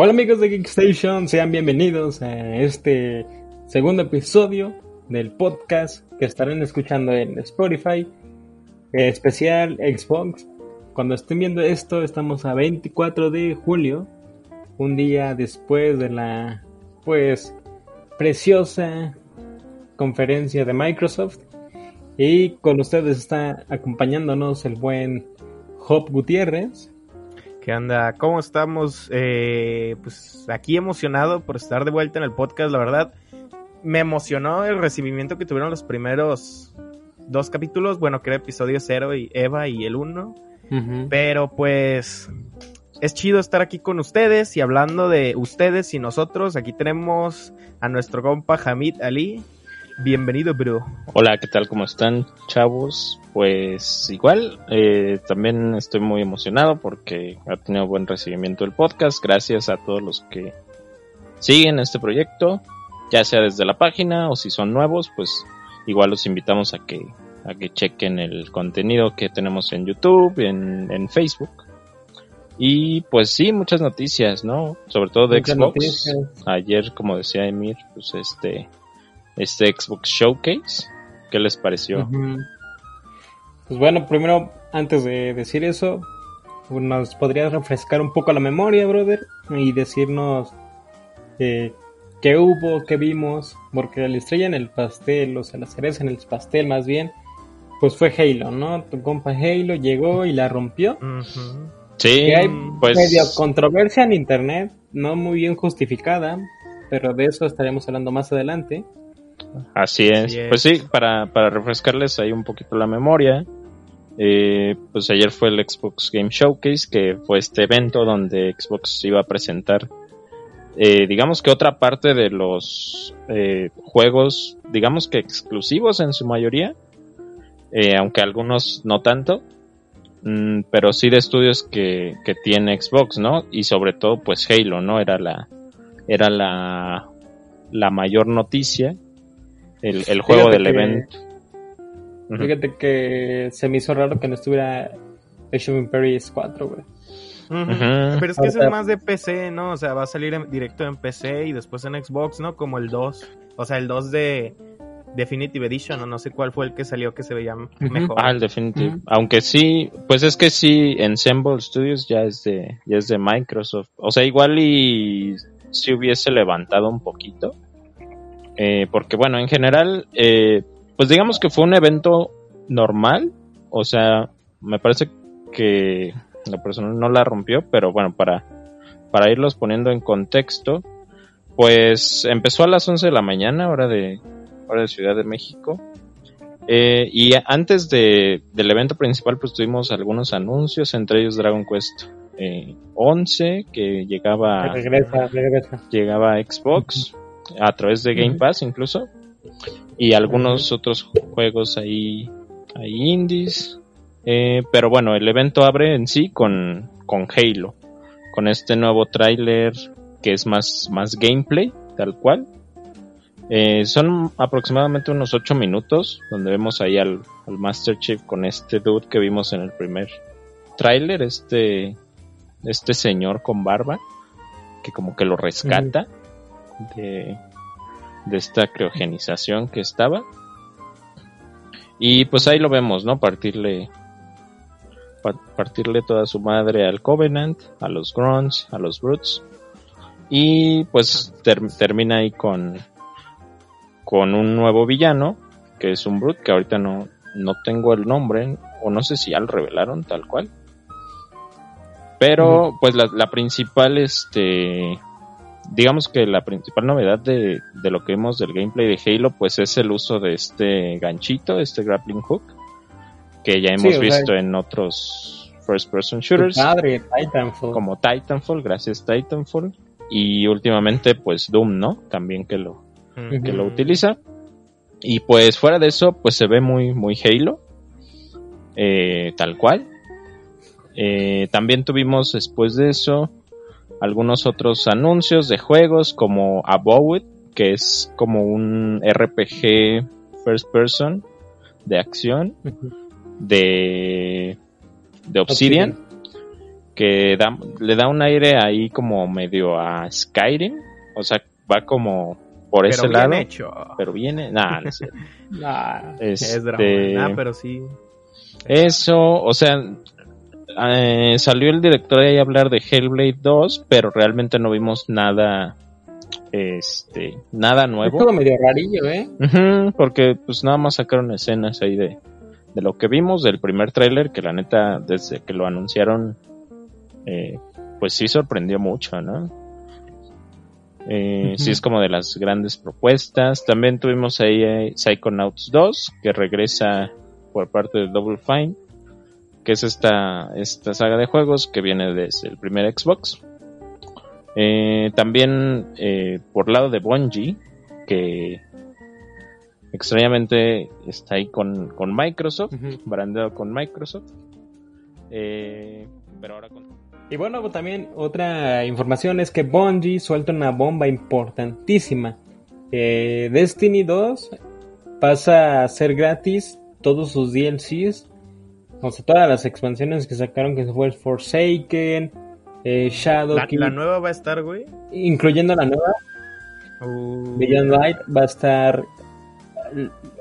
Hola amigos de Geekstation, sean bienvenidos a este segundo episodio del podcast que estarán escuchando en Spotify, eh, especial Xbox. Cuando estén viendo esto, estamos a 24 de julio, un día después de la, pues, preciosa conferencia de Microsoft. Y con ustedes está acompañándonos el buen Job Gutiérrez. ¿Qué onda? ¿Cómo estamos? Eh, pues aquí emocionado por estar de vuelta en el podcast, la verdad. Me emocionó el recibimiento que tuvieron los primeros dos capítulos, bueno, que era episodio 0 y Eva y el 1. Pero pues es chido estar aquí con ustedes y hablando de ustedes y nosotros. Aquí tenemos a nuestro compa Hamid Ali. Bienvenido, bro. Hola, ¿qué tal? ¿Cómo están, chavos? Pues igual, eh, también estoy muy emocionado porque ha tenido buen recibimiento el podcast. Gracias a todos los que siguen este proyecto, ya sea desde la página o si son nuevos, pues igual los invitamos a que, a que chequen el contenido que tenemos en YouTube, en, en Facebook. Y pues sí, muchas noticias, ¿no? Sobre todo de Xbox. Ayer, como decía Emir, pues este este Xbox Showcase. ¿Qué les pareció? Pues bueno, primero, antes de decir eso, nos podrías refrescar un poco la memoria, brother, y decirnos eh, qué hubo, qué vimos, porque la estrella en el pastel, o sea, la cereza en el pastel más bien, pues fue Halo, ¿no? Tu compa Halo llegó y la rompió. Sí, hay pues... medio controversia en internet, no muy bien justificada, pero de eso estaremos hablando más adelante. Así es. Pues sí, para, para refrescarles ahí un poquito la memoria. Eh, pues ayer fue el Xbox Game Showcase, que fue este evento donde Xbox iba a presentar, eh, digamos que otra parte de los eh, juegos, digamos que exclusivos en su mayoría, aunque algunos no tanto, mm, pero sí de estudios que, que tiene Xbox, ¿no? Y sobre todo, pues Halo, ¿no? Era la, era la, la mayor noticia el, juego del evento. Fíjate que se me hizo raro que no estuviera Age of Empires 4, güey. Pero es que ese es más de PC, ¿no? O sea, va a salir directo en PC y después en Xbox, ¿no? Como el 2. O sea, el 2 de Definitive Edition, o no sé cuál fue el que salió que se veía mejor. Ah, el Definitive. Aunque sí, pues es que sí, Ensemble Studios ya es de, ya es de Microsoft. O sea, igual y si hubiese levantado un poquito. Eh, porque bueno, en general, eh, pues digamos que fue un evento normal. O sea, me parece que la persona no la rompió, pero bueno, para, para irlos poniendo en contexto, pues empezó a las 11 de la mañana, hora de, hora de Ciudad de México. Eh, y antes de, del evento principal, pues tuvimos algunos anuncios, entre ellos Dragon Quest 11, que llegaba, llegaba a Xbox a través de Game Pass incluso. Y algunos otros juegos ahí, ahí indies. Eh, pero bueno, el evento abre en sí con, con Halo. Con este nuevo tráiler que es más, más gameplay, tal cual. Eh, son aproximadamente unos 8 minutos donde vemos ahí al, Master Chief con este dude que vimos en el primer tráiler, este, este señor con barba que como que lo rescata de, esta criogenización que estaba. Y pues ahí lo vemos, ¿no? Partirle partirle toda su madre al Covenant, a los Grunts, a los Brutes. Y pues termina ahí con con un nuevo villano, que es un Brute, que ahorita no, no tengo el nombre, o no sé si ya lo revelaron tal cual. Pero, pues la, la, principal, este, digamos que la principal novedad de, lo que vemos del gameplay de Halo pues es el uso de este ganchito, este grappling hook, que ya hemos visto en otros first person shooters. Titanfall. Como Titanfall, gracias Titanfall. Y últimamente pues Doom, ¿no? También que lo, que lo utiliza. Y pues fuera de eso pues se ve muy, muy Halo. Eh, tal cual. Eh, también tuvimos después de eso algunos otros anuncios de juegos como Above It, que es como un RPG first person de acción de, de Obsidian, que da, le da un aire ahí como medio a Skyrim, o sea, va como por Pero ese bien lado, hecho. pero viene, nada, no es cierto. Ah, Es drama. Este, Ah, pero sí. Eso, o sea, eh, salió el director ahí a hablar de Hellblade 2, pero realmente no vimos nada, este, nada es nuevo. todo medio rarillo, ¿eh? Porque pues nada más sacaron escenas ahí de, de lo que vimos del primer tráiler, que la neta, desde que lo anunciaron, eh, pues sí sorprendió mucho, ¿no? Eh, Sí es como de las grandes propuestas. También tuvimos ahí eh, Psychonauts 2, que regresa por parte de Double Fine, que es esta, esta saga de juegos que viene desde el primer Xbox. Eh, también eh, por lado de Bungie, que extrañamente está ahí con, con Microsoft, Ujú. brandeado con Microsoft. Eh, pero ahora con... Y bueno, pues, también otra información es que Bungie suelta una bomba importantísima. Destiny 2 pasa a ser gratis todos sus DLCs. O sea, todas las expansiones que sacaron, que fue el Forsaken, eh, Shadow, La, la nueva va a estar, güey. incluyendo la nueva, Uh, Beyond Light, va a estar...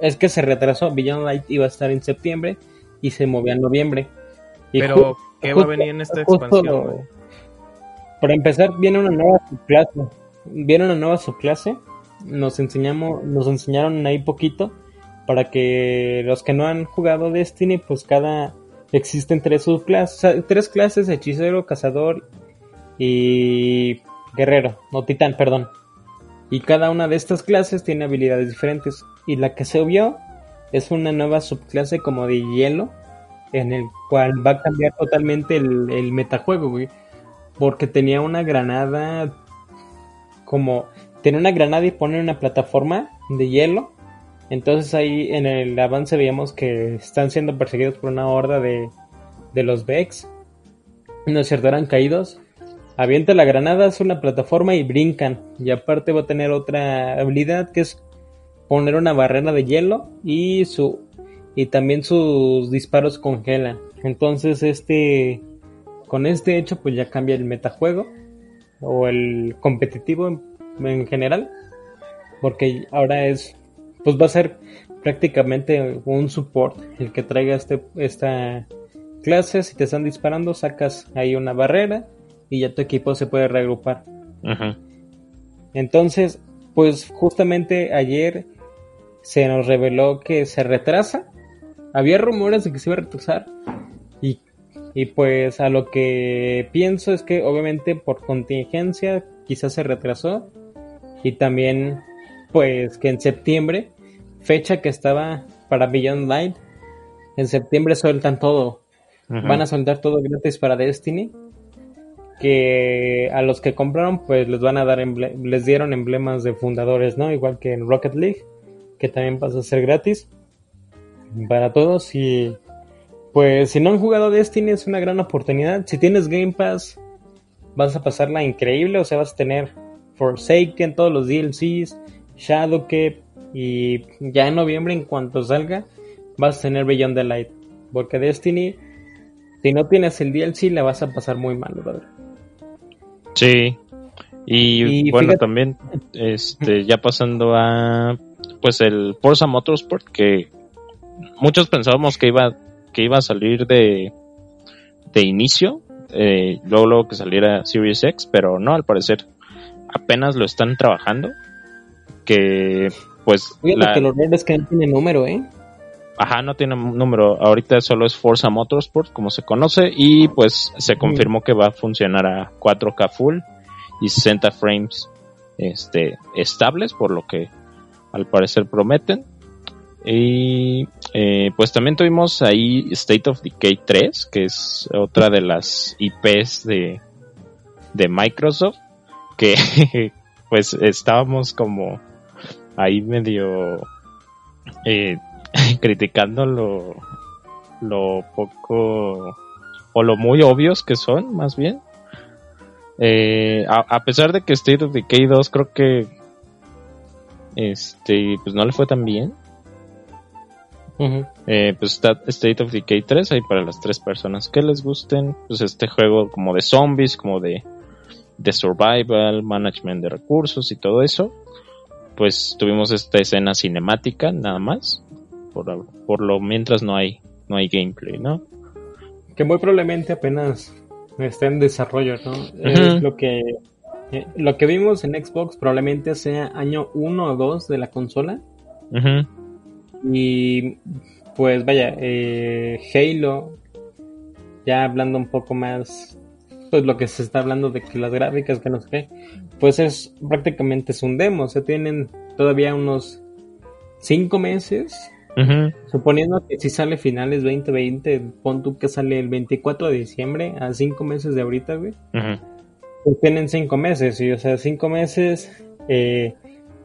Es que se retrasó, Beyond Light iba a estar en septiembre y se movió a noviembre. Y pero, ¿qué va a venir en esta expansión, güey? Para empezar, viene una nueva subclase. Viene una nueva subclase. Nos enseñamos, nos enseñaron ahí poquito. Para que los que no han jugado Destiny, pues cada. Existen tres subclases. tres clases: hechicero, cazador y guerrero. O titán, perdón. Y cada una de estas clases tiene habilidades diferentes. Y la que se vio es una nueva subclase como de hielo. En el cual va a cambiar totalmente el, el metajuego, güey porque tenía una granada como tenía una granada y pone una plataforma de hielo entonces ahí en el avance veíamos que están siendo perseguidos por una horda de, de los Vex. No es cierto eran caídos. Avienta la granada hace una plataforma y brincan. Y aparte va a tener otra habilidad que es poner una barrera de hielo y su y también sus disparos congelan. Entonces este con este hecho pues ya cambia el metajuego o el competitivo en general porque ahora es pues va a ser prácticamente un support el que traiga este esta clase si te están disparando sacas ahí una barrera y ya tu equipo se puede reagrupar Ujú. entonces pues justamente ayer se nos reveló que se retrasa había rumores de que se iba a retrasar y y pues a lo que pienso es que obviamente por contingencia quizás se retrasó. Y también pues que en septiembre, fecha que estaba para Beyond Light, en septiembre sueltan todo. Van a soltar todo gratis para Destiny. Que a los que compraron pues les van a dar les dieron emblemas de fundadores, ¿no? Igual que en Rocket League, que también pasa a ser gratis para todos y pues si no han jugado Destiny es una gran oportunidad. Si tienes Game Pass, vas a pasarla increíble. O sea, vas a tener Forsaken, todos los DLCs, Shadowkeep. Y ya en noviembre, en cuanto salga, vas a tener Beyond the Light. Porque Destiny, si no tienes el DLC, la vas a pasar muy mal, brother. Sí. Y, Y bueno, fíjate- también, este, ya pasando a, pues el Forza Motorsport, que muchos pensábamos que iba, que iba a salir de, de inicio, eh, luego, luego que saliera Series X, pero no, al parecer apenas lo están trabajando, que, pues, Fíjate la- que lo raro es que no tiene número, ¿eh? Ajá, no tiene número. Ahorita solo es Forza Motorsport, como se conoce, y pues se confirmó que va a funcionar a 4K full y 60 frames este, estables, por lo que al parecer prometen. Y eh, pues también tuvimos ahí State of Decay 3, que es otra de las IPs de, de Microsoft, que pues estábamos como ahí medio eh, criticando lo, lo poco o lo muy obvios que son, más bien. Eh, a, a pesar de que State of Decay 2 creo que este pues no le fue tan bien. Eh, pues está State of Decay 3 ahí para las tres personas que les gusten. Pues este juego como de zombies, como de, de survival, management de recursos y todo eso. Pues tuvimos esta escena cinemática nada más. Por, por lo mientras no hay, no hay gameplay, ¿no? Que muy probablemente apenas está en desarrollo, ¿no? Es lo que eh, lo que vimos en Xbox probablemente sea año 1 o 2 de la consola. Y pues vaya, eh, Halo, ya hablando un poco más, pues lo que se está hablando de que las gráficas, que no sé qué, pues es prácticamente es un demo, o sea, tienen todavía unos 5 meses. Suponiendo que si sale finales 2020, pon tú que sale el 24 de diciembre, a 5 meses de ahorita, güey. Pues tienen 5 meses, y o sea, 5 meses eh,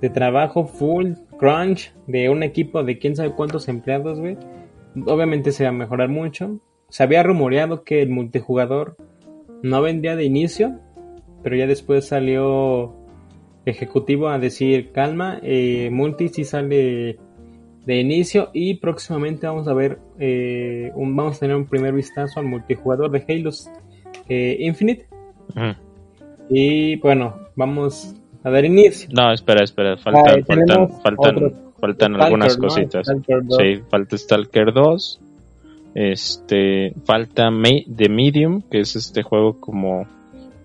de trabajo full, crunch, de un equipo de quién sabe cuántos empleados, güey. Obviamente se va a mejorar mucho. Se había rumoreado que el multijugador no vendría de inicio, pero ya después salió ejecutivo a decir calma, eh, multi sí sale de inicio y próximamente vamos a ver eh, un, vamos a tener un primer vistazo al multijugador de Halo eh, Infinite y bueno vamos a dar inicio. No, espera, espera, faltan, faltan, faltan, faltan algunas cositas. Sí, falta Stalker 2. Este, falta The Medium, que es este juego como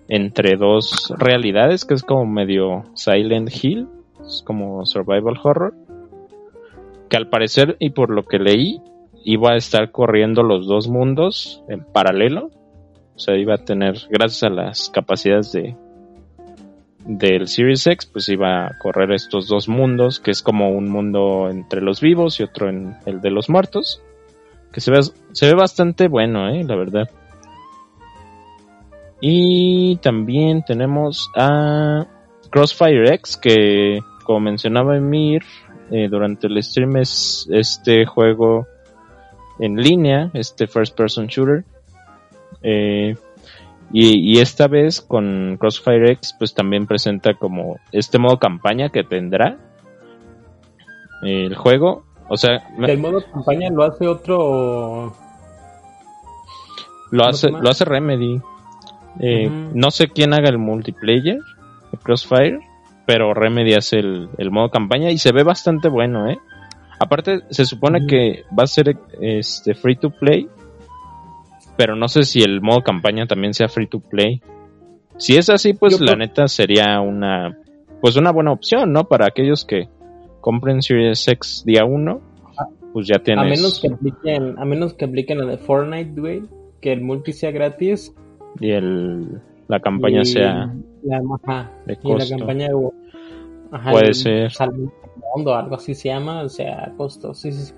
entre dos realidades, que es como medio Silent Hill, es como survival horror. Que al parecer, y por lo que leí, iba a estar corriendo los dos mundos en paralelo. O sea, iba a tener, gracias a las capacidades de, del Series X, pues iba a correr estos dos mundos, que es como un mundo entre los vivos y otro en el de los muertos. Que se ve, se ve bastante bueno, eh, la verdad. Y también tenemos a Crossfire X, que como mencionaba Emir, eh, durante el stream es este juego en línea, este first person shooter. Eh, y, esta vez con Crossfire X pues también presenta como este modo campaña que tendrá el juego. O sea, el modo campaña lo hace otro lo hace lo hace Remedy. Eh, no sé quién haga el multiplayer de Crossfire, pero Remedy hace el, modo campaña y se ve bastante bueno, ¿eh? Aparte se supone que va a ser este free to play pero no sé si el modo campaña también sea free to play. Si es así, pues la neta sería una pues una buena opción, ¿no? Para aquellos que compren Series X día 1, pues ya tienes a menos que apliquen a menos que apliquen la de Fortnite, güey, que el multi sea gratis. y el la campaña sea la, de y la campaña puede ser. algo así se llama, o sea, costo, sí, sí.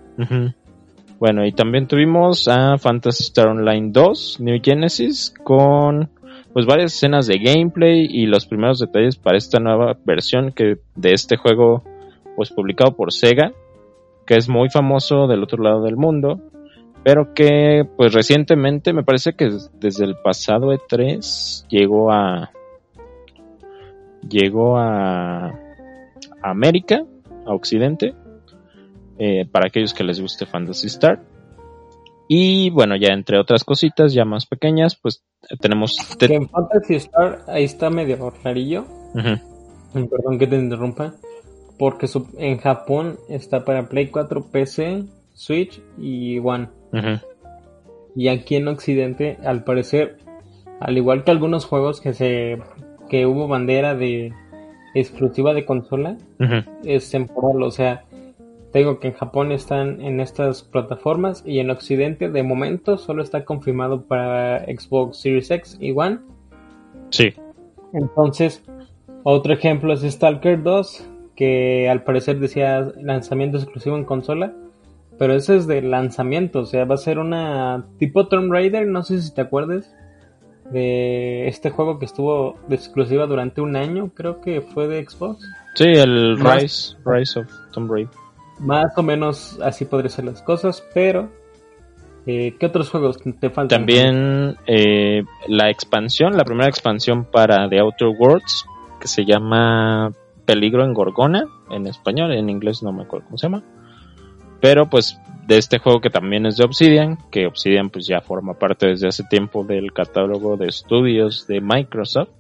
Bueno, y también tuvimos a Fantasy Star Online 2, New Genesis, con pues varias escenas de gameplay y los primeros detalles para esta nueva versión que de este juego pues publicado por Sega, que es muy famoso del otro lado del mundo, pero que pues recientemente me parece que desde el pasado E3 llegó a llegó a, América, a Occidente eh, para aquellos que les guste Fantasy Star. Y bueno, ya entre otras cositas ya más pequeñas, pues tenemos... en Fantasy Star ahí está medio. Perdón que te interrumpa. Porque en Japón está para Play 4, PC, Switch y One. Y aquí en Occidente, al parecer, al igual que algunos juegos que se que hubo bandera de exclusiva de consola, es temporal, o sea, tengo que en Japón están en estas plataformas y en Occidente de momento solo está confirmado para Xbox Series X y One. Sí. Entonces, otro ejemplo es Stalker 2, que al parecer decía lanzamiento exclusivo en consola, pero ese es de lanzamiento, o sea, va a ser una tipo Tomb Raider, no sé si te acuerdas de este juego que estuvo de exclusiva durante un año, creo que fue de Xbox. Sí, el Rise, Rise of Tomb Raider. Más o menos así podrían ser las cosas, pero eh, ¿qué otros juegos te faltan? También eh, la expansión, la primera expansión para The Outer Worlds, que se llama Peligro en Gorgona, en español, en inglés no me acuerdo cómo se llama. Pero pues de este juego que también es de Obsidian, que Obsidian pues ya forma parte desde hace tiempo del catálogo de estudios de Microsoft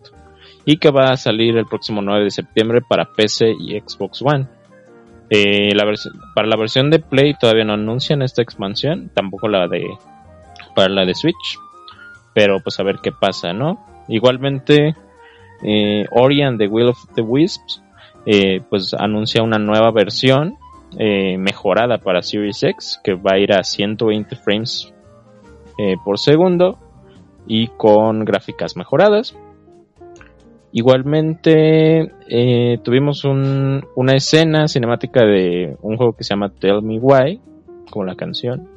y que va a salir el próximo 9 de septiembre para PC y Xbox One. Eh, la para la versión de Play todavía no anuncian esta expansión, tampoco la de para la de Switch, pero pues a ver qué pasa, ¿no? Igualmente, eh, Ori and the Will of the Wisps, eh, pues anuncia una nueva versión eh, mejorada para Series X que va a ir a 120 frames eh, por segundo y con gráficas mejoradas. Igualmente tuvimos una escena cinemática de un juego que se llama Tell Me Why, como la canción,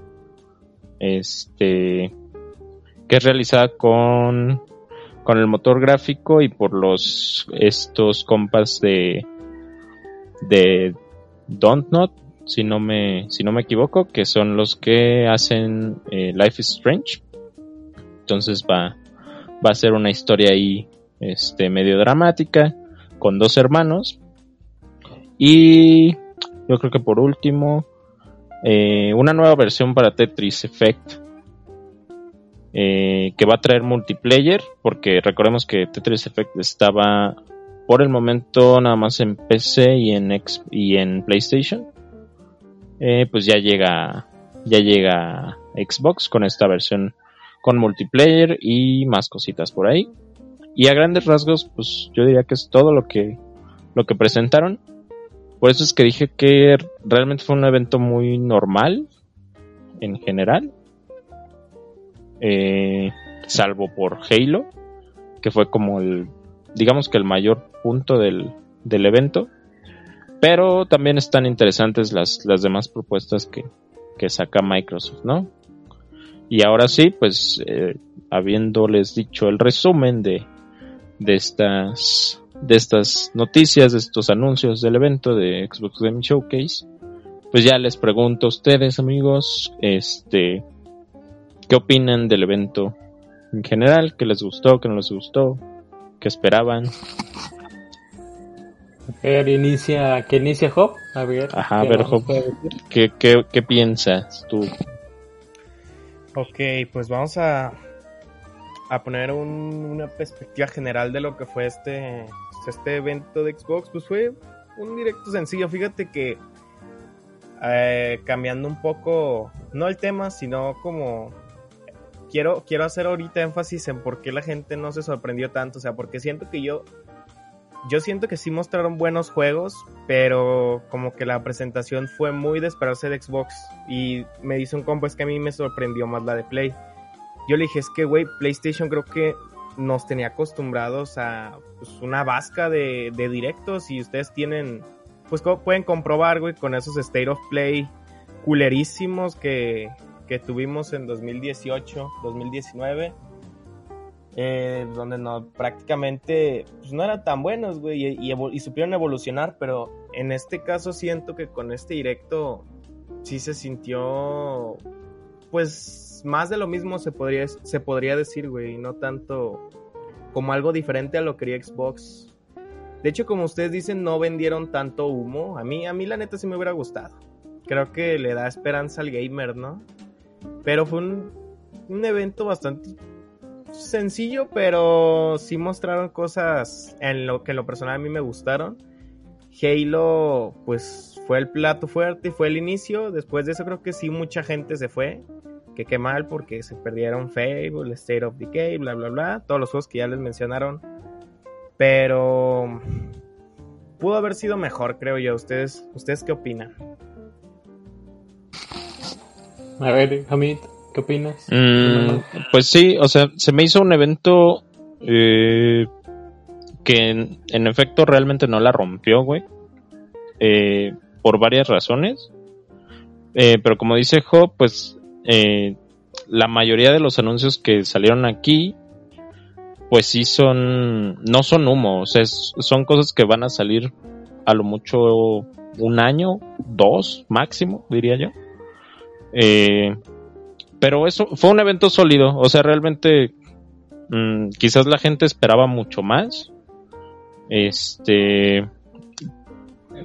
este, que es realizada con, con el motor gráfico y por los estos compas de de Don't Not, si no me, si no me equivoco, que son los que hacen eh, Life is Strange. Entonces va, va a ser una historia ahí, este, medio dramática, con dos hermanos. Y yo creo que por último, eh, una nueva versión para Tetris Effect. Eh, que va a traer multiplayer, porque recordemos que Tetris Effect estaba por el momento nada más en PC y en, y en PlayStation. Eh, pues ya llega, ya llega Xbox con esta versión con multiplayer y más cositas por ahí. Y a grandes rasgos, pues yo diría que es todo lo que, lo que presentaron. Por eso es que dije que realmente fue un evento muy normal en general. Eh, salvo por Halo, que fue como el digamos que el mayor punto del, evento. Pero también están interesantes las, las demás propuestas que, saca Microsoft, ¿no? Y ahora sí, pues eh, habiéndoles dicho el resumen de, de estas de estas noticias, de estos anuncios del evento de Xbox Game Showcase, pues ya les pregunto a ustedes, amigos, este, ¿qué opinan del evento en general? ¿Qué les gustó? ¿Qué no les gustó? Que esperaban. A ver, inicia, que inicia Job. A ver, Ajá, a ver, Job, ¿qué, qué, qué piensas tú? Ok, pues vamos a, a poner una perspectiva general de lo que fue este, este evento de Xbox. Pues fue un directo sencillo. Fíjate que eh, cambiando un poco, no el tema, sino como quiero, quiero hacer ahorita énfasis en por qué la gente no se sorprendió tanto. O sea, porque siento que yo. Yo siento que sí mostraron buenos juegos, pero como que la presentación fue muy de esperarse de Xbox. Y me dice un combo, es que a mí me sorprendió más la de Play. Yo le dije, es que, güey, PlayStation creo que nos tenía acostumbrados a pues, una vasca de, de directos y ustedes tienen, pues pueden comprobar, güey, con esos State of Play culerísimos que, que tuvimos en 2018, 2019, eh, donde no, prácticamente pues, no eran tan buenos, güey, y, supieron evolucionar, pero en este caso siento que con este directo sí se sintió, pues, más de lo mismo se podría, se podría decir, güey, no tanto como algo diferente a lo que quería Xbox. De hecho, como ustedes dicen, no vendieron tanto humo. A mí, a mí la neta sí me hubiera gustado. Creo que le da esperanza al gamer, ¿no? Pero fue un, evento bastante sencillo, pero sí mostraron cosas en lo que en lo personal a mí me gustaron. Halo, pues fue el plato fuerte y fue el inicio. Después de eso creo que sí mucha gente se fue. Que qué mal porque se perdieron Fable, State of Decay, bla bla bla. Todos los juegos que ya les mencionaron. Pero pudo haber sido mejor, creo yo. ¿Ustedes, ¿ustedes qué opinan? A ver, Hamid, ¿qué opinas? Mm, pues sí, o sea, se me hizo un evento eh, que en, efecto realmente no la rompió, güey. Eh, por varias razones. Eh, pero como dice Job, pues la mayoría de los anuncios que salieron aquí, pues sí son, no son humo, o sea, son cosas que van a salir a lo mucho un año, dos máximo, diría yo. Eh, pero eso fue un evento sólido, o sea, realmente mm, quizás la gente esperaba mucho más. Este,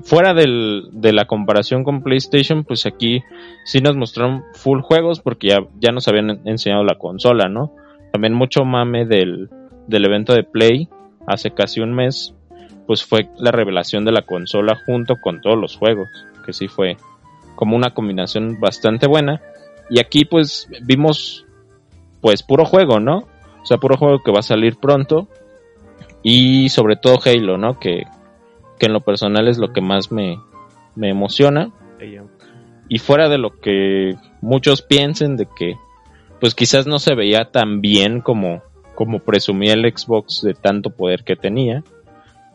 fuera del, de la comparación con PlayStation, pues aquí sí nos mostraron full juegos porque ya, ya nos habían enseñado la consola, ¿no? También mucho mame del, del evento de Play hace casi un mes, pues fue la revelación de la consola junto con todos los juegos, que sí fue como una combinación bastante buena. Y aquí pues vimos pues puro juego, ¿no? O sea, puro juego que va a salir pronto. Y sobre todo Halo, ¿no? Que, que en lo personal es lo que más me, me emociona. Y fuera de lo que muchos piensen de que pues quizás no se veía tan bien como, como presumía el Xbox de tanto poder que tenía.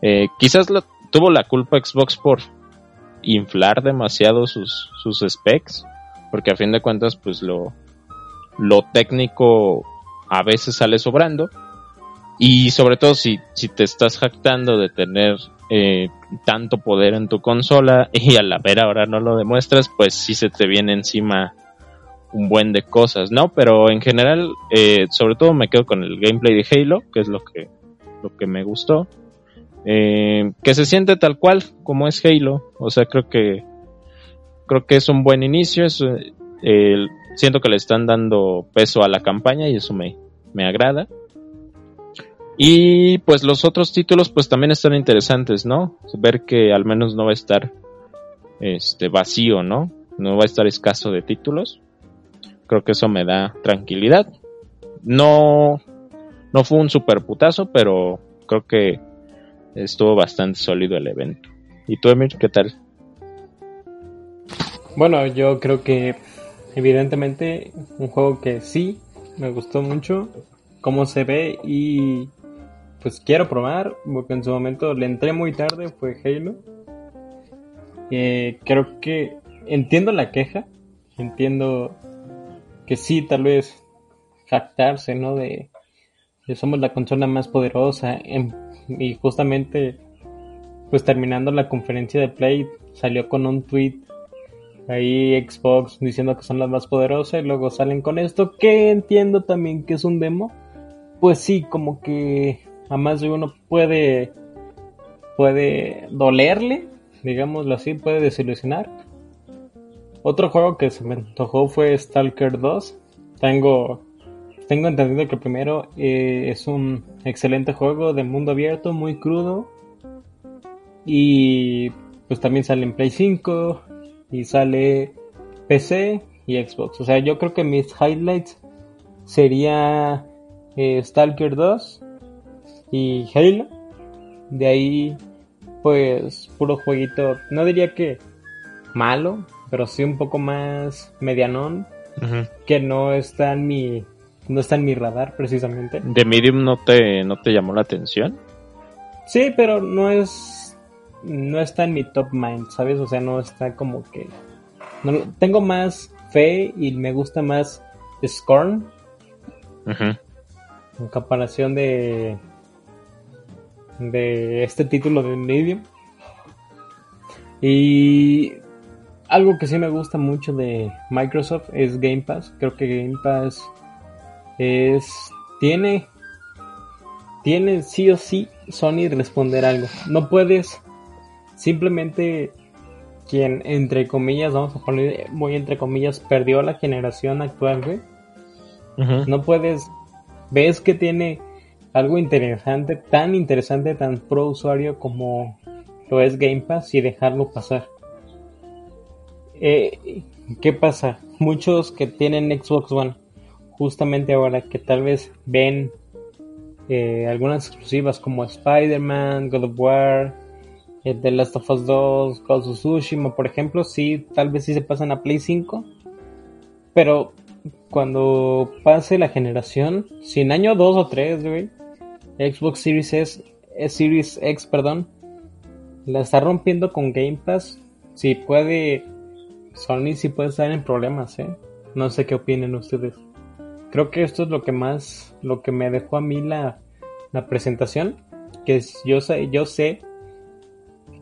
Eh, quizás tuvo la culpa Xbox por inflar demasiado sus, sus specs, porque a fin de cuentas pues lo, lo técnico a veces sale sobrando. Y sobre todo si, si te estás jactando de tener eh, tanto poder en tu consola y a la ver ahora no lo demuestras, pues sí se te viene encima un buen de cosas, ¿no? Pero en general, eh, sobre todo me quedo con el gameplay de Halo, que es lo que, lo que me gustó. Eh, que se siente tal cual como es Halo, o sea, creo que creo que es un buen inicio, es, siento que le están dando peso a la campaña y eso me, me agrada. Y pues los otros títulos pues también están interesantes, ¿no? Ver que al menos no va a estar este vacío, ¿no? No va a estar escaso de títulos. Creo que eso me da tranquilidad. No no fue un super putazo, pero creo que estuvo bastante sólido el evento. ¿Y tú, Emir, qué tal? Bueno, yo creo que evidentemente un juego que sí me gustó mucho cómo se ve y pues quiero probar, porque en su momento le entré muy tarde, fue Halo. Eh, creo que entiendo la queja, entiendo que sí, tal vez jactarse, ¿no? De, que somos la consola más poderosa y justamente pues terminando la conferencia de Play salió con un tweet ahí Xbox diciendo que son las más poderosas y luego salen con esto que entiendo también que es un demo pues sí como que a más de uno puede, puede dolerle, digámoslo así, puede desilusionar. Otro juego que se me antojó fue Stalker 2. Tengo, tengo entendido que primero eh, es un excelente juego de mundo abierto, muy crudo. Y pues también sale en Play 5 y sale PC y Xbox. O sea, yo creo que mis highlights sería eh, Stalker 2, y Halo. De ahí, pues, puro jueguito. No diría que malo, pero sí un poco más medianón. Que no está en mi. No está en mi radar, precisamente. ¿De Medium no te, no te llamó la atención? Sí, pero no es. No está en mi top mind, ¿sabes? O sea, no está como que. No, tengo más fe y me gusta más Scorn. En comparación de de este título de Medium. Y algo que sí me gusta mucho de Microsoft es Game Pass. Creo que Game Pass es tiene tiene sí o sí Sony responder algo. No puedes simplemente quien entre comillas vamos a poner muy entre comillas perdió la generación actual, No puedes ves que tiene algo interesante, tan interesante, tan pro usuario como lo es Game Pass y dejarlo pasar. Eh, ¿Qué pasa? Muchos que tienen Xbox One, justamente ahora que tal vez ven eh, algunas exclusivas como Spider-Man, God of War, eh, The Last of Us 2, Ghost of Tsushima, por ejemplo, sí, tal vez sí se pasan a Play 5, pero cuando pase la generación, sin año 2 o 3, güey, Xbox Series S, eh, Series X, perdón, la está rompiendo con Game Pass. Si puede, Sony si puede estar en problemas, ¿eh? No sé qué opinen ustedes. Creo que esto es lo que más, lo que me dejó a mí la, la presentación, que es, yo sé, yo sé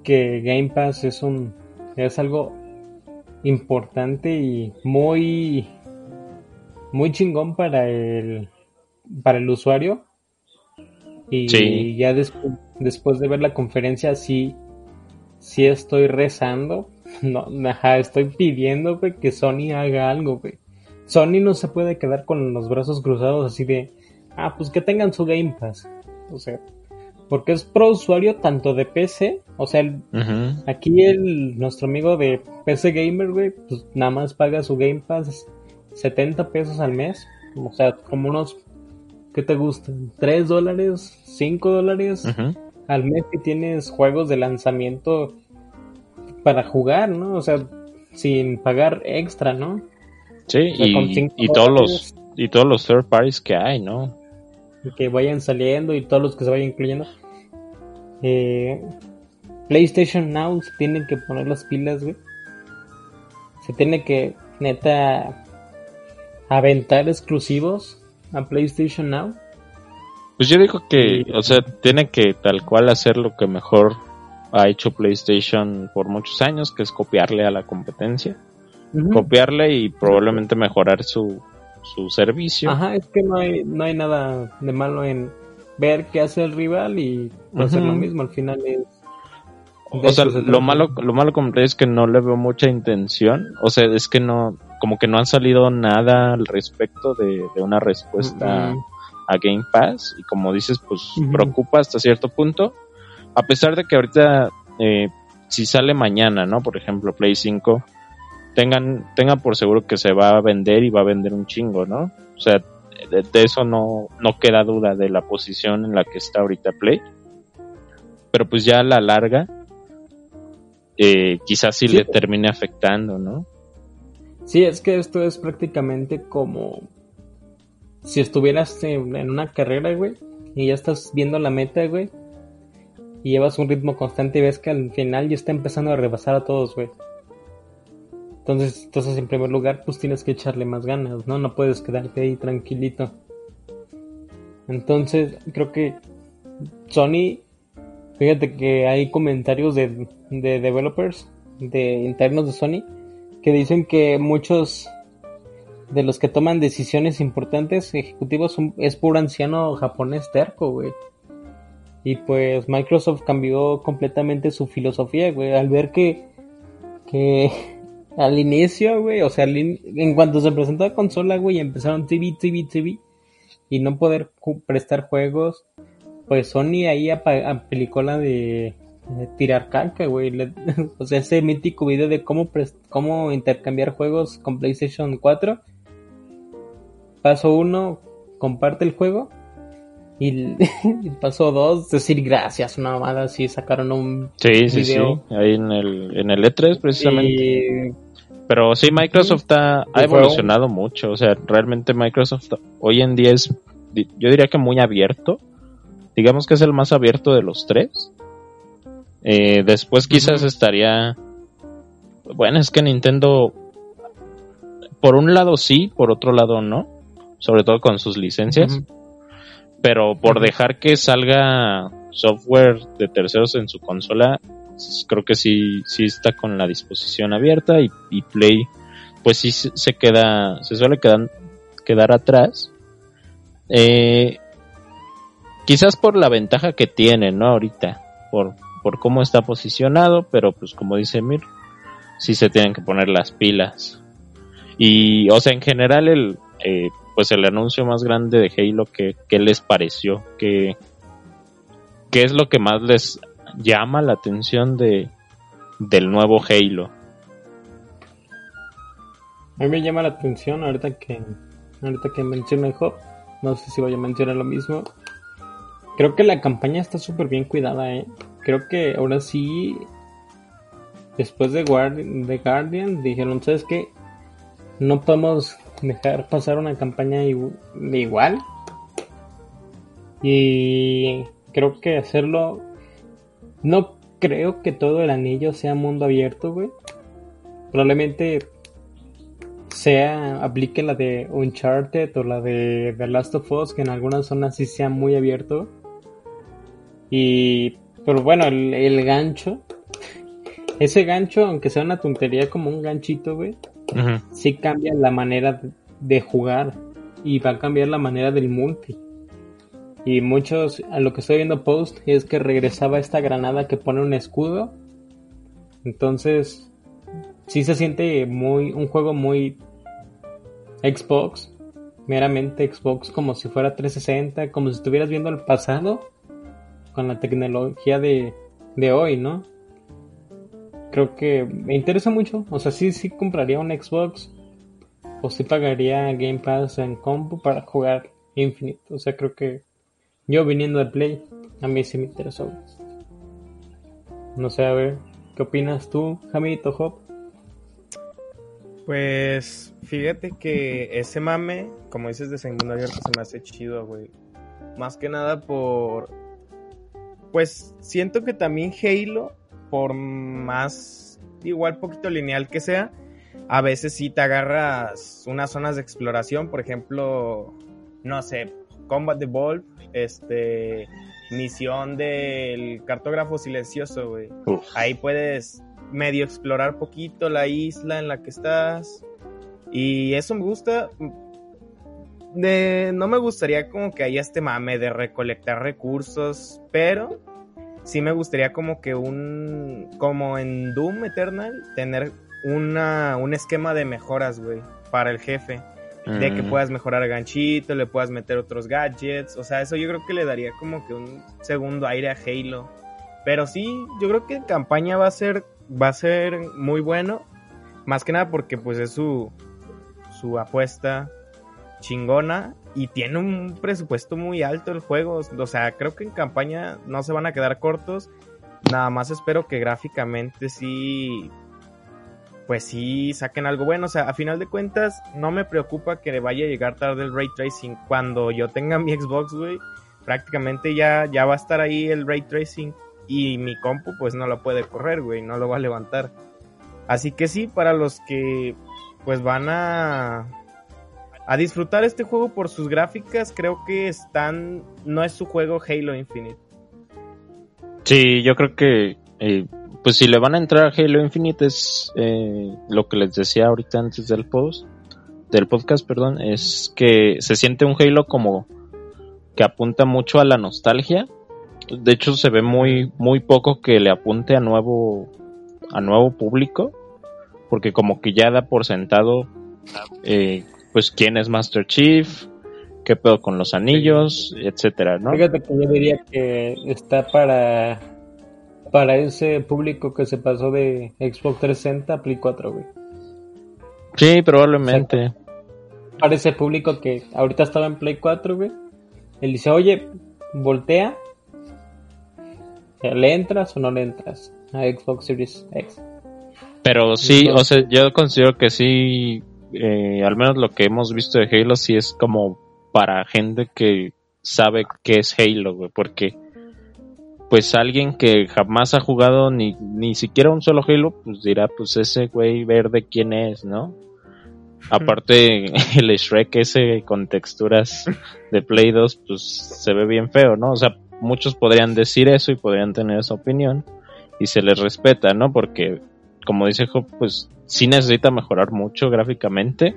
que Game Pass es un, es algo importante y muy, muy chingón para el, para el usuario. Y ya después de ver la conferencia, sí, sí estoy rezando, no, ajá, estoy pidiendo, güey, que Sony haga algo, güey. Sony no se puede quedar con los brazos cruzados así de, ah, pues que tengan su Game Pass. O sea, porque es pro usuario tanto de PC, o sea, aquí el, nuestro amigo de PC Gamer, güey, pues nada más paga su Game Pass 70 pesos al mes, o sea, como unos, ¿qué te gusta? ¿3 dólares? ¿5 dólares? Al mes que tienes juegos de lanzamiento para jugar, ¿no? O sea, sin pagar extra, ¿no? Sí, y, todos los y todos los third parties que hay, ¿no? Y que vayan saliendo y todos los que se vayan incluyendo. Eh, PlayStation Now se tienen que poner las pilas, güey. Se tiene que, neta, aventar exclusivos a PlayStation Now. Pues yo digo que, o sea, tiene que tal cual hacer lo que mejor ha hecho PlayStation por muchos años, que es copiarle a la competencia copiarle y probablemente mejorar su, su servicio. Ajá, es que no hay, no hay nada de malo en ver qué hace el rival y hacer lo mismo. Al final es. O sea, lo malo, lo malo como es que no le veo mucha intención. O sea, es que no, como que no han salido nada al respecto de, una respuesta a Game Pass. Y como dices, pues preocupa hasta cierto punto. A pesar de que ahorita, eh, si sale mañana, ¿no? Por ejemplo, Play 5, tengan, tengan por seguro que se va a vender y va a vender un chingo, ¿no? O sea, de, eso no, no queda duda de la posición en la que está ahorita Play. Pero pues ya a la larga, eh, quizás sí, le termine afectando, ¿no? Sí, es que esto es prácticamente como si estuvieras en, en una carrera, güey, y ya estás viendo la meta, güey, y llevas un ritmo constante y ves que al final ya está empezando a rebasar a todos, güey. Entonces, entonces, en primer lugar, pues tienes que echarle más ganas, ¿no? No puedes quedarte ahí tranquilito. Entonces, creo que Sony, fíjate que hay comentarios de, de developers, de internos de Sony, que dicen que muchos de los que toman decisiones importantes ejecutivos es puro anciano japonés terco, güey. Y pues Microsoft cambió completamente su filosofía, güey, al ver que, que al inicio, güey, o sea, en cuanto se presentó la consola, güey, empezaron TV, TV, TV y no poder prestar juegos, pues Sony ahí aplicó la de, tirar caca, güey. o sea, ese mítico video de cómo, cómo intercambiar juegos con PlayStation 4. Paso 1, comparte el juego. Y, paso 2, decir gracias, una mamada así, sacaron un sí, sí, Sí, ahí en el, en el E3 precisamente. Pero sí, Microsoft ha, evolucionado mucho. O sea, realmente Microsoft hoy en día es, yo diría que muy abierto. Digamos que es el más abierto de los tres. Eh, después quizás estaría... Bueno, es que Nintendo, por un lado sí, por otro lado no. Sobre todo con sus licencias. Pero por dejar que salga software de terceros en su consola, creo que sí, sí está con la disposición abierta y, Play pues sí se queda, se suele quedar, quedar atrás. Eh, quizás por la ventaja que tiene, ¿no? Ahorita, por, por cómo está posicionado, pero pues como dice Mir, sí se tienen que poner las pilas. Y, o sea, en general el, eh, pues el anuncio más grande de Halo, que, ¿qué les pareció? ¿Qué, ¿Qué es lo que más les llama la atención de del nuevo Halo? A mí me llama la atención ahorita que ahorita que menciona el hub, no sé si voy a mencionar lo mismo. Creo que la campaña está súper bien cuidada, eh. Creo que ahora sí después de, de Guardian dijeron, ¿sabes qué? No podemos dejar pasar una campaña igual. Y creo que hacerlo no creo que todo el anillo sea mundo abierto, güey. Probablemente sea, aplique la de Uncharted o la de The Last of Us, que en algunas zonas sí sea muy abierto. Y, pero bueno, el, gancho, ese gancho, aunque sea una tontería como un ganchito, güey, sí cambia la manera de jugar y va a cambiar la manera del multi. Y muchos, a lo que estoy viendo post, es que regresaba esta granada que pone un escudo Entonces, sí se siente muy un juego muy Xbox, meramente Xbox como si fuera 360, como si estuvieras viendo el pasado con la tecnología de, de hoy, ¿no? Creo que me interesa mucho, o sea, sí, sí compraría un Xbox o sí pagaría Game Pass en compu para jugar Infinite, o sea, creo que yo viniendo de Play, a mí sí me interesó. No sé, a ver, ¿qué opinas tú, Jamito Hop? Pues fíjate que ese mame, como dices de segundo abierto, se me hace chido, güey. Más que nada por. Pues siento que también Halo, por más igual poquito lineal que sea, a veces sí te agarras unas zonas de exploración, por ejemplo, no sé, Combat the Ball, este, misión del cartógrafo silencioso, güey. Ahí puedes medio explorar poquito la isla en la que estás. Y eso me gusta. De, no me gustaría como que haya este mame de recolectar recursos, pero sí me gustaría como que un, como en Doom Eternal, tener una, un esquema de mejoras, güey, para el jefe. De que mm. puedas mejorar ganchito, le puedas meter otros gadgets. O sea, eso yo creo que le daría como que un segundo aire a Halo. Pero sí, yo creo que campaña va a ser va a ser muy bueno. Más que nada porque pues es su, su apuesta chingona y tiene un presupuesto muy alto el juego. O sea, creo que en campaña no se van a quedar cortos. Nada más espero que gráficamente sí, pues sí saquen algo bueno. O sea, a final de cuentas no me preocupa que le vaya a llegar tarde el ray tracing. Cuando yo tenga mi Xbox, güey, prácticamente ya, ya va a estar ahí el ray tracing y mi compu pues no lo puede correr, güey, no lo va a levantar. Así que sí, para los que pues van a a disfrutar este juego por sus gráficas, creo que están no es su juego Halo Infinite. Sí, yo creo que eh, pues si le van a entrar a Halo Infinite es eh, lo que les decía ahorita antes del post del podcast, perdón, es que se siente un Halo como que apunta mucho a la nostalgia de hecho se ve muy muy poco que le apunte a nuevo a nuevo público porque como que ya da por sentado eh, pues quién es Master Chief qué pedo con los anillos etcétera no fíjate que yo diría que está para para ese público que se pasó de Xbox 360 a Play 4 güey. Sí probablemente. Para ese público que ahorita estaba en Play 4 güey. Él dice oye voltea. ¿Le entras o no le entras a Xbox Series X? Pero sí, o sea, yo considero que sí, eh, al menos lo que hemos visto de Halo sí es como para gente que sabe qué es Halo, güey, porque pues alguien que jamás ha jugado ni, ni siquiera un solo Halo, pues dirá, pues ese güey verde quién es, ¿no? Aparte, el Shrek ese con texturas de Play 2, pues se ve bien feo, ¿no? O sea, muchos podrían decir eso y podrían tener esa opinión y se les respeta, ¿no? Porque, como dice Job, pues sí necesita mejorar mucho gráficamente.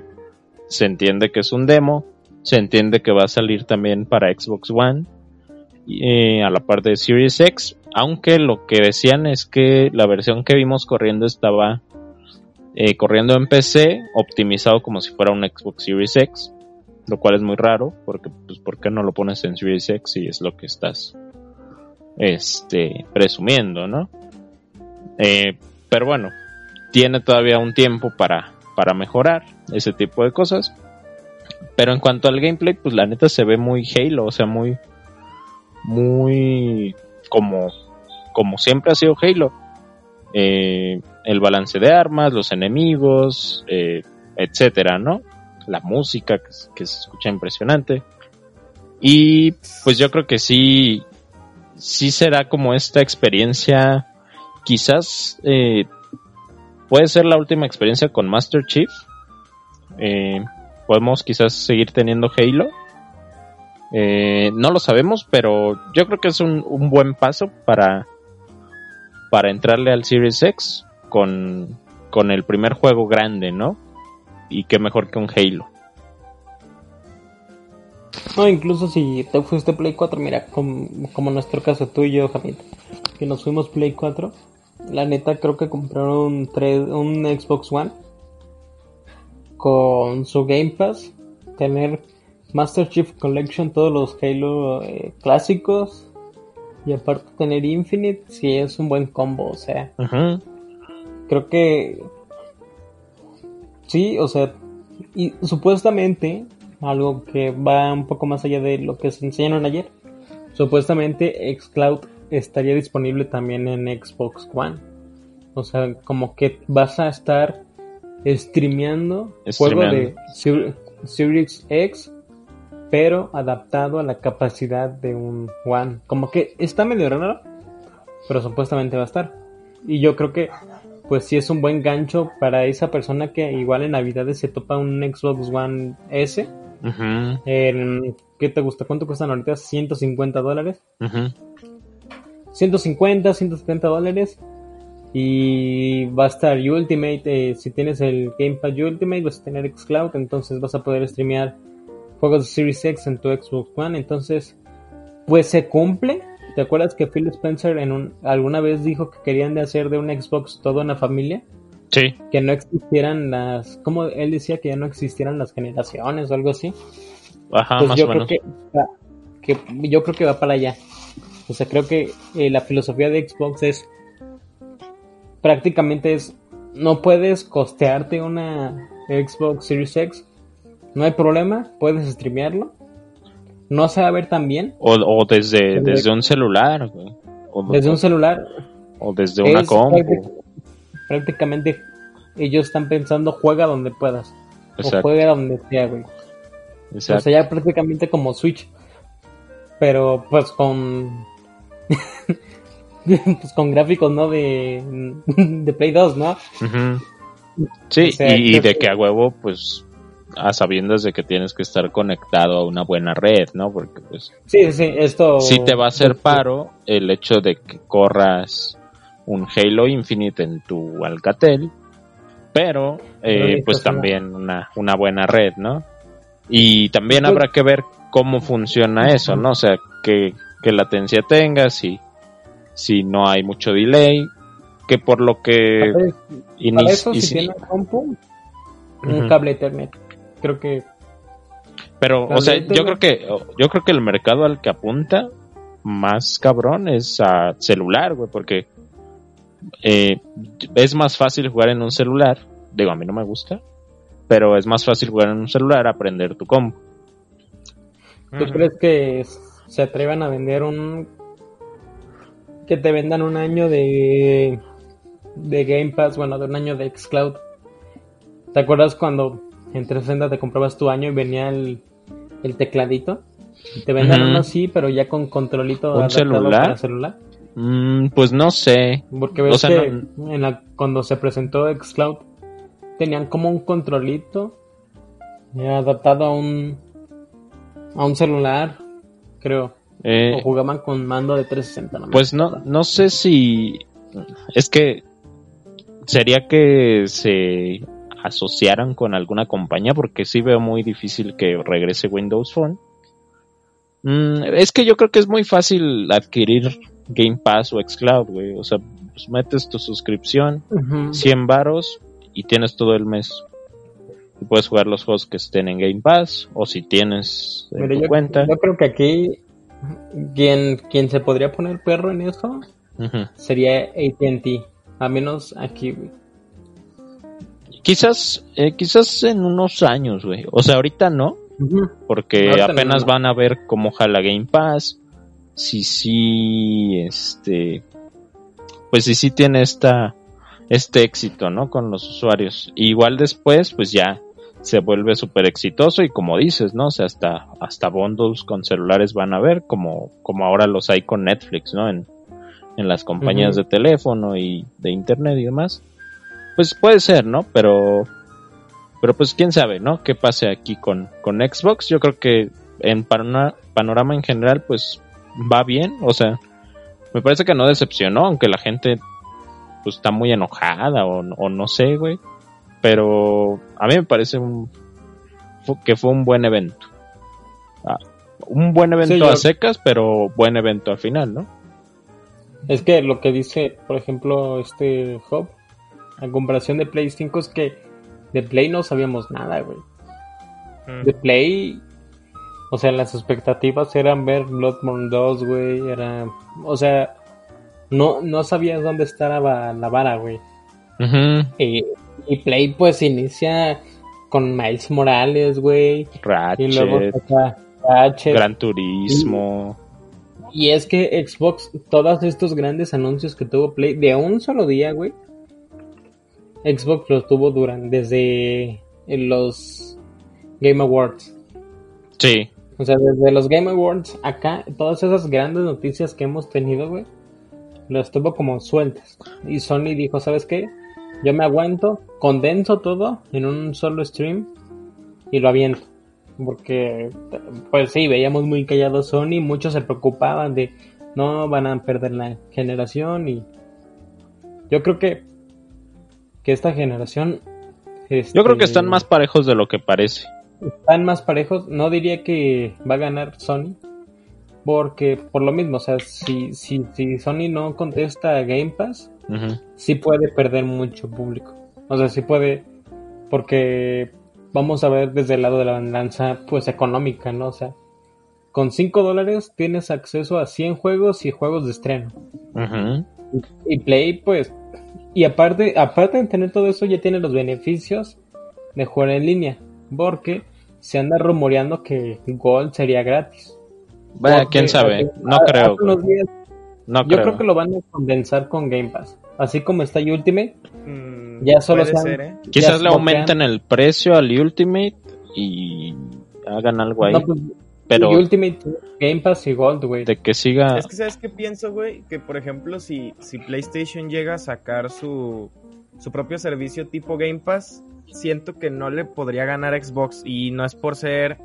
Se entiende que es un demo, se entiende que va a salir también para Xbox One eh, a la parte de Series X, aunque lo que decían es que la versión que vimos corriendo estaba eh, corriendo en PC, optimizado como si fuera un Xbox Series X lo cual es muy raro, porque pues ¿por qué no lo pones en Series X si es lo que estás este presumiendo, ¿no? Eh, pero bueno, tiene todavía un tiempo para, para mejorar ese tipo de cosas. Pero en cuanto al gameplay, pues la neta se ve muy Halo, o sea, muy, muy como, como siempre ha sido Halo. Eh, el balance de armas, los enemigos, eh, etcétera, ¿no? la música que, se escucha impresionante. Y pues yo creo que sí, sí será como esta experiencia, quizás eh, puede ser la última experiencia con Master Chief. Eh, podemos quizás seguir teniendo Halo. Eh, no lo sabemos, pero yo creo que es un, buen paso para, para entrarle al Series X con, con el primer juego grande, ¿no? y qué mejor que un Halo. No, incluso si te fuiste Play 4, mira, como, nuestro caso tú y yo, Jamil, que nos fuimos Play 4, la neta creo que compraron tres, un Xbox One con su Game Pass, tener Master Chief Collection, todos los Halo eh, clásicos y aparte tener Infinite, sí es un buen combo, o sea, creo que sí, o sea, y supuestamente algo que va un poco más allá de lo que se enseñaron ayer, supuestamente xCloud estaría disponible también en Xbox One. O sea, como que vas a estar streameando juego de Ser- Series X, pero adaptado a la capacidad de un One. Como que está medio raro, pero supuestamente va a estar. Y yo creo que, pues sí es un buen gancho para esa persona que igual en Navidades se topa un Xbox One S. En, ¿Qué te gusta? ¿Cuánto cuestan ahorita? 150 dólares. ujú. 150, 170 dólares. Y va a estar Ultimate. eh, si tienes el Game Pass Ultimate, vas a tener Xcloud. Entonces vas a poder streamear juegos de Series X en tu Xbox One. Entonces, pues se cumple. ¿Te acuerdas que Phil Spencer en un, alguna vez dijo que querían de hacer de un Xbox toda una familia? Sí, Que no existieran las. Como él decía que ya no existieran las generaciones o algo así. ajá, Pues más yo o creo menos. que, va- que yo creo que va para allá. O sea, creo que eh, la filosofía de Xbox es prácticamente es no puedes costearte una Xbox Series X, no hay problema, puedes streamearlo. No se va a ver tan bien O, o desde, Desde- desde un celular. O, desde un celular. o desde una Es compu. prácticamente ellos están pensando juega donde puedas o juega donde sea, güey. O sea, ya prácticamente como Switch. Pero pues con. pues con gráficos, ¿no? De, de Play 2, ¿no? Sí, O sea, y, de que- que a huevo, pues, a sabiendas de que tienes que estar conectado a una buena red, ¿no? Porque, pues, Sí, sí, esto. sí te va a hacer paro el hecho de que corras un Halo Infinite en tu Alcatel, pero, eh, pues también una, una buena red, ¿no? Y también Pues- habrá que ver cómo funciona eso, ¿no? O sea, qué, qué latencia tenga, si, si no hay mucho delay, que por lo que... Para, inici- para eso, si tiene compu, un cable Ethernet. Creo que. Pero, o sea, yo creo que yo creo que el mercado al que apunta más cabrón es a celular, güey, porque eh, es más fácil jugar en un celular. Digo, a mí no me gusta, pero es más fácil jugar en un celular aprender tu combo. ¿Tú crees que se atrevan a vender un. que te vendan un año de. de Game Pass, bueno, de un año de Xcloud? ¿Te acuerdas cuando en 360 te comprabas tu año y venía el, el tecladito? Te vendían Ujú. uno así, pero ya con controlito ¿Un celular? para celular. Mm, pues no sé. Porque ves O sea, que no- en la, cuando se presentó Xcloud tenían como un controlito eh, adaptado a un a un celular, creo. Eh, o jugaban con mando de 360 nomás. Pues no, no sé si es que sería que se asociaran con alguna compañía porque sí veo muy difícil que regrese Windows Phone. Mm, es que yo creo que es muy fácil adquirir Game Pass o Xcloud, güey. O sea, pues metes tu suscripción, Ujú. 100 varos y tienes todo el mes. Puedes jugar los juegos que estén en Game Pass o si tienes en Mira, tu yo, cuenta. yo creo que aquí quien, quien se podría poner perro en eso sería AT&T, a menos aquí, güey. Quizás, eh, quizás en unos años, güey. O sea, ahorita no, porque apenas no. van a ver cómo jala Game Pass. Si sí, este, pues si sí tiene esta, este éxito, ¿no? Con los usuarios. igual después, pues ya se vuelve súper exitoso y como dices, ¿no? O sea, hasta, hasta bundles con celulares van a ver, como, como ahora los hay con Netflix, ¿no? En, en las compañías de teléfono y de internet y demás. Pues puede ser, ¿no? Pero, pero pues quién sabe, ¿no? ¿Qué pase aquí con, con Xbox? Yo creo que en panora- panorama en general, pues va bien. O sea, me parece que no decepcionó, aunque la gente pues está muy enojada o, o no sé, güey. Pero a mí me parece un, que fue un buen evento. Ah, un buen evento Sí, yo- a secas, pero buen evento al final, ¿no? Es que lo que dice, por ejemplo, este Hub, a comparación de Play 5 es que de Play no sabíamos nada, güey. Mm. De Play, o sea, las expectativas eran ver Bloodborne 2, güey, era, o sea, no, no sabías dónde estaba la vara, güey. Y, y Play pues inicia con Miles Morales, güey, y luego Ratchet, saca Ratchet. Gran Turismo. Y es que Xbox, todos estos grandes anuncios que tuvo Play de un solo día, güey. Xbox los tuvo durante desde los Game Awards. Sí, O sea, desde los Game Awards acá, todas esas grandes noticias que hemos tenido, güey, las tuvo como sueltas. Y Sony dijo, ¿sabes qué? Yo me aguanto, condenso todo en un solo stream y lo aviento. Porque, pues sí, veíamos muy callado Sony, muchos se preocupaban de, no, van a perder la generación y yo creo que, que esta generación... yo creo que este, están más parejos de lo que parece. están más parejos. No diría que va a ganar Sony. Porque por lo mismo, o sea, si, si, si Sony no contesta a Game Pass, Ujú. sí puede perder mucho público. O sea, sí puede, porque vamos a ver desde el lado de la balanza, pues económica, ¿no? O sea, con 5 dólares tienes acceso a 100 juegos y juegos de estreno. Ujú. Y Play, pues, y aparte, aparte de tener todo eso, ya tiene los beneficios de jugar en línea. Porque se anda rumoreando que Gold sería gratis. Bueno, Porque quién sabe. No creo. unos días No yo creo. creo que lo van a condensar con Game Pass. Así como está Ultimate, Mm, Ya solo sean- ser, ¿eh? Quizás le aumenten el precio al Ultimate y hagan algo ahí. No, pues, pero y Ultimate, Game Pass y Gold, güey. de que siga. Es que sabes qué pienso, güey, que por ejemplo si, si PlayStation llega a sacar su, su propio servicio tipo Game Pass, siento que no le podría ganar a Xbox y no es por ser,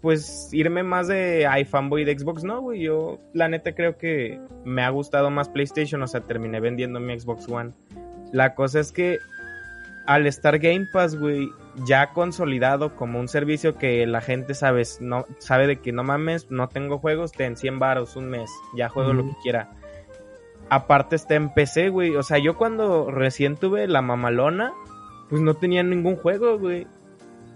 pues irme más de iFanboy de Xbox, no, güey, yo la neta creo que me ha gustado más PlayStation, o sea, terminé vendiendo mi Xbox One. La cosa es que al estar Game Pass, güey, ya consolidado como un servicio que la gente sabes, no, sabe de que no mames, no tengo juegos, ten 100 baros un mes, ya juego lo que quiera. Aparte está en PC, güey, o sea, yo cuando recién tuve la mamalona, pues no tenía ningún juego, güey.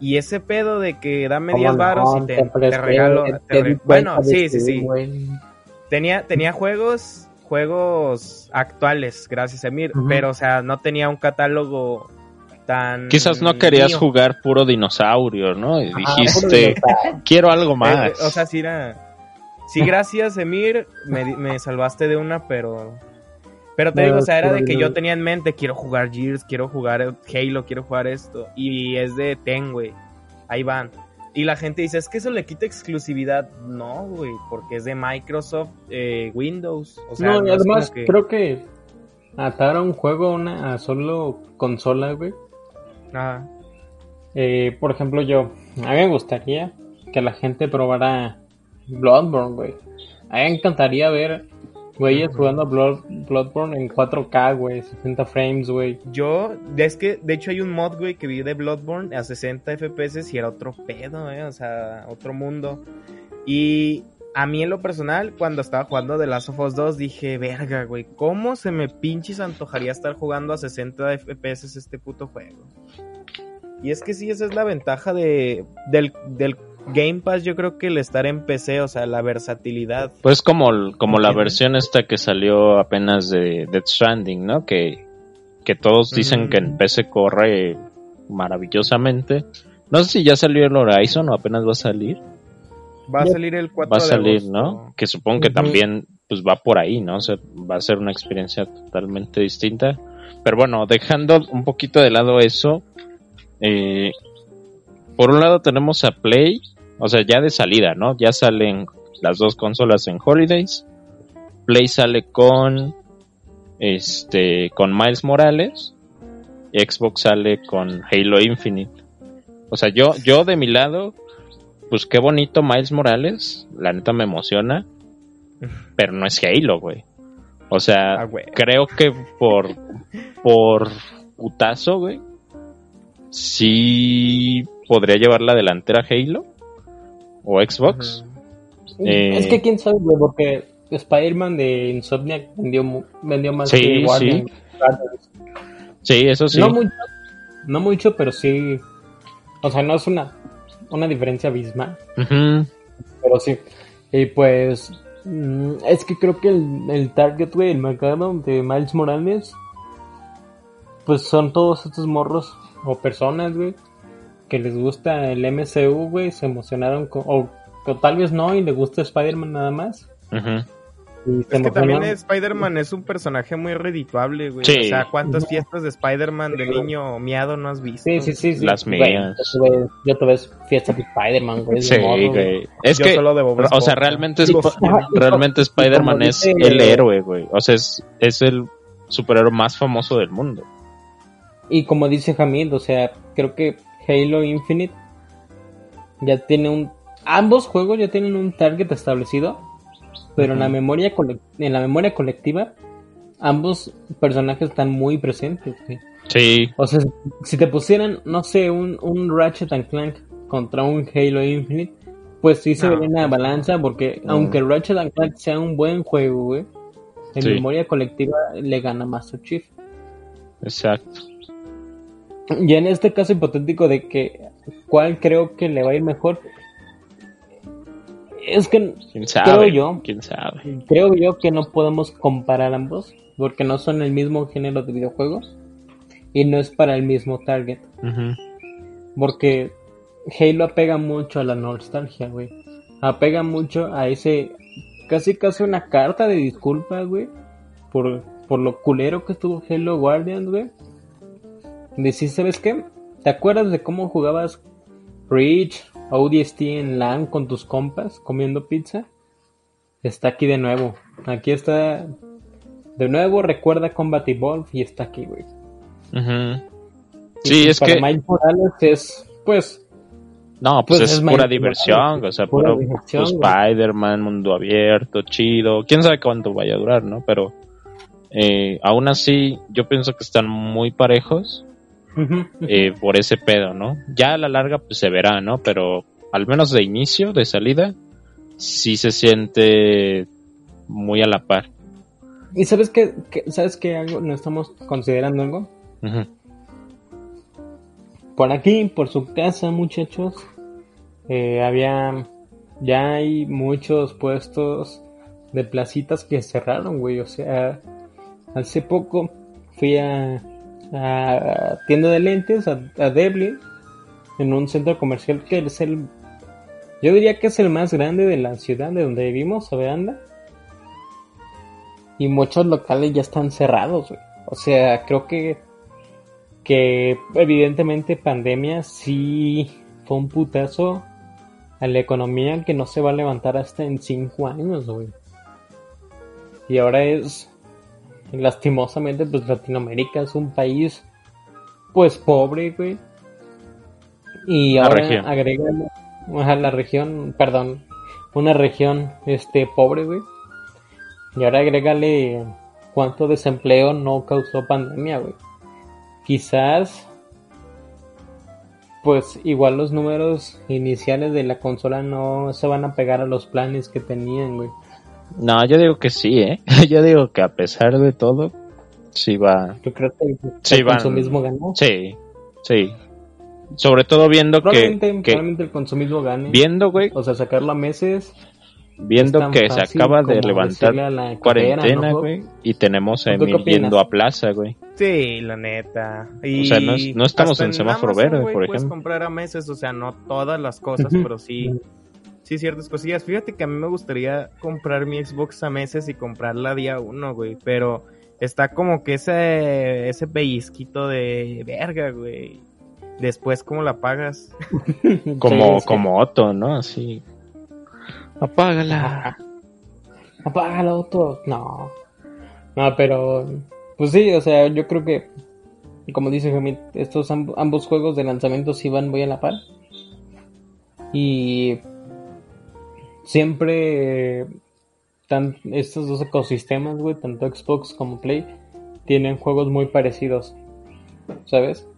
Y ese pedo de que dame 10 ¿Cómo varos no? y te, te regalo... te re- Bueno, sí, sí, sí. Tenía, tenía juegos, juegos actuales, gracias a Emir, pero o sea, no tenía un catálogo tan... Quizás no querías mío. jugar puro dinosaurio, ¿no? Y dijiste, quiero algo Eh, más. o sea, sí era... Sí, gracias, Emir, me, di- me salvaste de una, pero... Pero te No, digo, o sea, era de que yo tenía en mente, quiero jugar Gears, quiero jugar Halo, quiero jugar esto. Y es de Ten, güey. Ahí van. Y la gente dice, es que eso le quita exclusividad. No, güey, porque es de Microsoft eh, Windows. O sea, no, y además que- creo que atar a un juego a una a solo consola, güey. Ajá. Eh, por ejemplo, yo, a mí me gustaría que la gente probara Bloodborne, güey. A mí me encantaría ver güeyes jugando Blood, Bloodborne en 4K, güey, 60 frames, güey. Yo, es que, de hecho hay un mod, güey, que vi de Bloodborne a 60 FPS y era otro pedo, eh, o sea, otro mundo. Y a mí en lo personal, cuando estaba jugando The Last of Us 2, dije, verga, güey, ¿cómo se me pinches antojaría estar jugando a 60 FPS este puto juego? Y es que sí, esa es la ventaja de, del, del Game Pass, yo creo que el estar en PC, o sea, la versatilidad. Pues como, como la versión esta que salió apenas de Death Stranding, ¿no? Que, que todos dicen que en PC corre maravillosamente. No sé si ya salió el Horizon o apenas va a salir. Va a salir el 4 Va a salir. ¿no? Que supongo que también pues va por ahí, ¿no? O sea, va a ser una experiencia totalmente distinta. Pero bueno, dejando un poquito de lado eso, eh, por un lado tenemos a Play, o sea, ya de salida, ¿no? Ya salen las dos consolas en Holidays. Play sale con este con Miles Morales. Xbox sale con Halo Infinite. O sea, yo yo de mi lado pues qué bonito Miles Morales, la neta me emociona, pero no es Halo, güey. O sea, Ah, creo que por por putazo, güey, sí podría llevar la delantera Halo o Xbox. Eh, Es que quién sabe, güey, porque Spider-Man de Insomniac vendió, vendió más Sí, que Guardian. Sí, eso sí. No mucho, no mucho, pero sí. O sea, no es una, una diferencia abismal, pero sí. Y pues, mm, es que creo que el, el target, güey, el mercado de Miles Morales, pues son todos estos morros o personas, güey, que les gusta el MCU, güey, se emocionaron, con, o, o tal vez no, y les gusta Spider-Man nada más. Ujú. Y se Es que también. Spider-Man es un personaje muy redituable, güey. Sí. O sea, ¿cuántas fiestas de Spider-Man de niño miado no has visto? Sí, sí, sí. sí. Las Güey, mías. Yo te ves, yo te ves fiesta de Spider-Man, güey. de Sí, güey. Es Yo que, solo de Bob o sea, realmente, y realmente y Spider-Man es el héroe, güey. O sea, es, es el superhéroe más famoso del mundo. Y como dice Hamid, o sea, creo que Halo Infinite ya tiene un... Ambos juegos ya tienen un target establecido, pero en, la memoria en la memoria colectiva ambos personajes están muy presentes. Sí, O sea, si te pusieran, no sé, un, un Ratchet and Clank contra un Halo Infinite, pues sí se No. vería una balanza, porque Mm. aunque Ratchet and Clank sea un buen juego, güey, en Sí. memoria colectiva le gana Master Chief. exacto. Y en este caso hipotético de que cuál creo que le va a ir mejor, es que ¿Quién sabe? Creo yo. ¿Quién sabe? creo yo que no podemos comparar ambos, porque no son el mismo género de videojuegos y no es para el mismo target. Porque Halo apega mucho a la nostalgia, güey. Apega mucho a ese. Casi casi una carta de disculpas, güey. Por, por lo culero que estuvo Halo Guardians, güey. Decir, ¿sabes qué? ¿Te acuerdas de cómo jugabas Reach, ODST en LAN con tus compas comiendo pizza? Está aquí de nuevo. Aquí está. De nuevo, recuerda Combat Evolve y está aquí, güey. Y Sí, es para que... Miles Morales es, pues, No, pues, Pues es, es pura diversión, Morales, o sea, puro. Spider-Man, mundo abierto, chido. Quién sabe cuánto vaya a durar, ¿no? Pero eh, aún así, yo pienso que están muy parejos Eh, por ese pedo, ¿no? Ya a la larga, pues se verá, ¿no? Pero al menos de inicio, de salida, sí se siente muy a la par. ¿Y sabes qué, qué- ¿Sabes qué algo? ¿No estamos considerando algo? Por aquí, por su casa, muchachos, eh, había... Ya hay muchos puestos de placitas que cerraron, güey. O sea, hace poco fui a, a tienda de lentes, a, a en un centro comercial que es el... Yo diría que es el más grande de la ciudad de donde vivimos, Aveanda. Y muchos locales ya están cerrados, güey. O sea, creo que que evidentemente pandemia sí fue un putazo a la economía que no se va a levantar hasta en cinco años, güey. Y ahora es, lastimosamente, pues Latinoamérica es un país, pues pobre, güey. Y La ahora agrégale a la región, perdón, una región, este, pobre, güey. Y ahora agrégale cuánto desempleo no causó pandemia, güey quizás pues igual los números iniciales de la consola no se van a pegar a los planes que tenían, güey. No, yo digo que sí, ¿eh? Yo digo que a pesar de todo, sí va. Yo creo que el, Sí, el van- consumismo ganó. Sí, sí. Sobre todo viendo que, Probablemente, que probablemente el consumismo gane. viendo, güey, O sea, sacarlo a meses. viendo que se acaba de levantar la cuarentena, cartera, ¿no, güey, y tenemos a ¿Tú qué Emil yendo a plaza, güey. Sí, la neta. Y O sea, no es- no estamos en semáforo verde, por Puedes ejemplo. comprar a meses, o sea, no todas las cosas, pero sí, sí ciertas cosillas. Fíjate que a mí me gustaría comprar mi Xbox a meses y comprarla día uno, güey, pero está como que ese, ese pellizquito de verga, güey. Después, ¿cómo la pagas? Como, Sí, sí. como Otto, ¿no? Así. Apágala. Ajá. Apágalo, Otto. No. No, pero. Pues sí, o sea, yo creo que. Como dice Jamit, estos amb- ambos juegos de lanzamiento sí van muy a la par. Y. Siempre. Tan, estos dos ecosistemas, güey, tanto Xbox como Play, tienen juegos muy parecidos. ¿Sabes?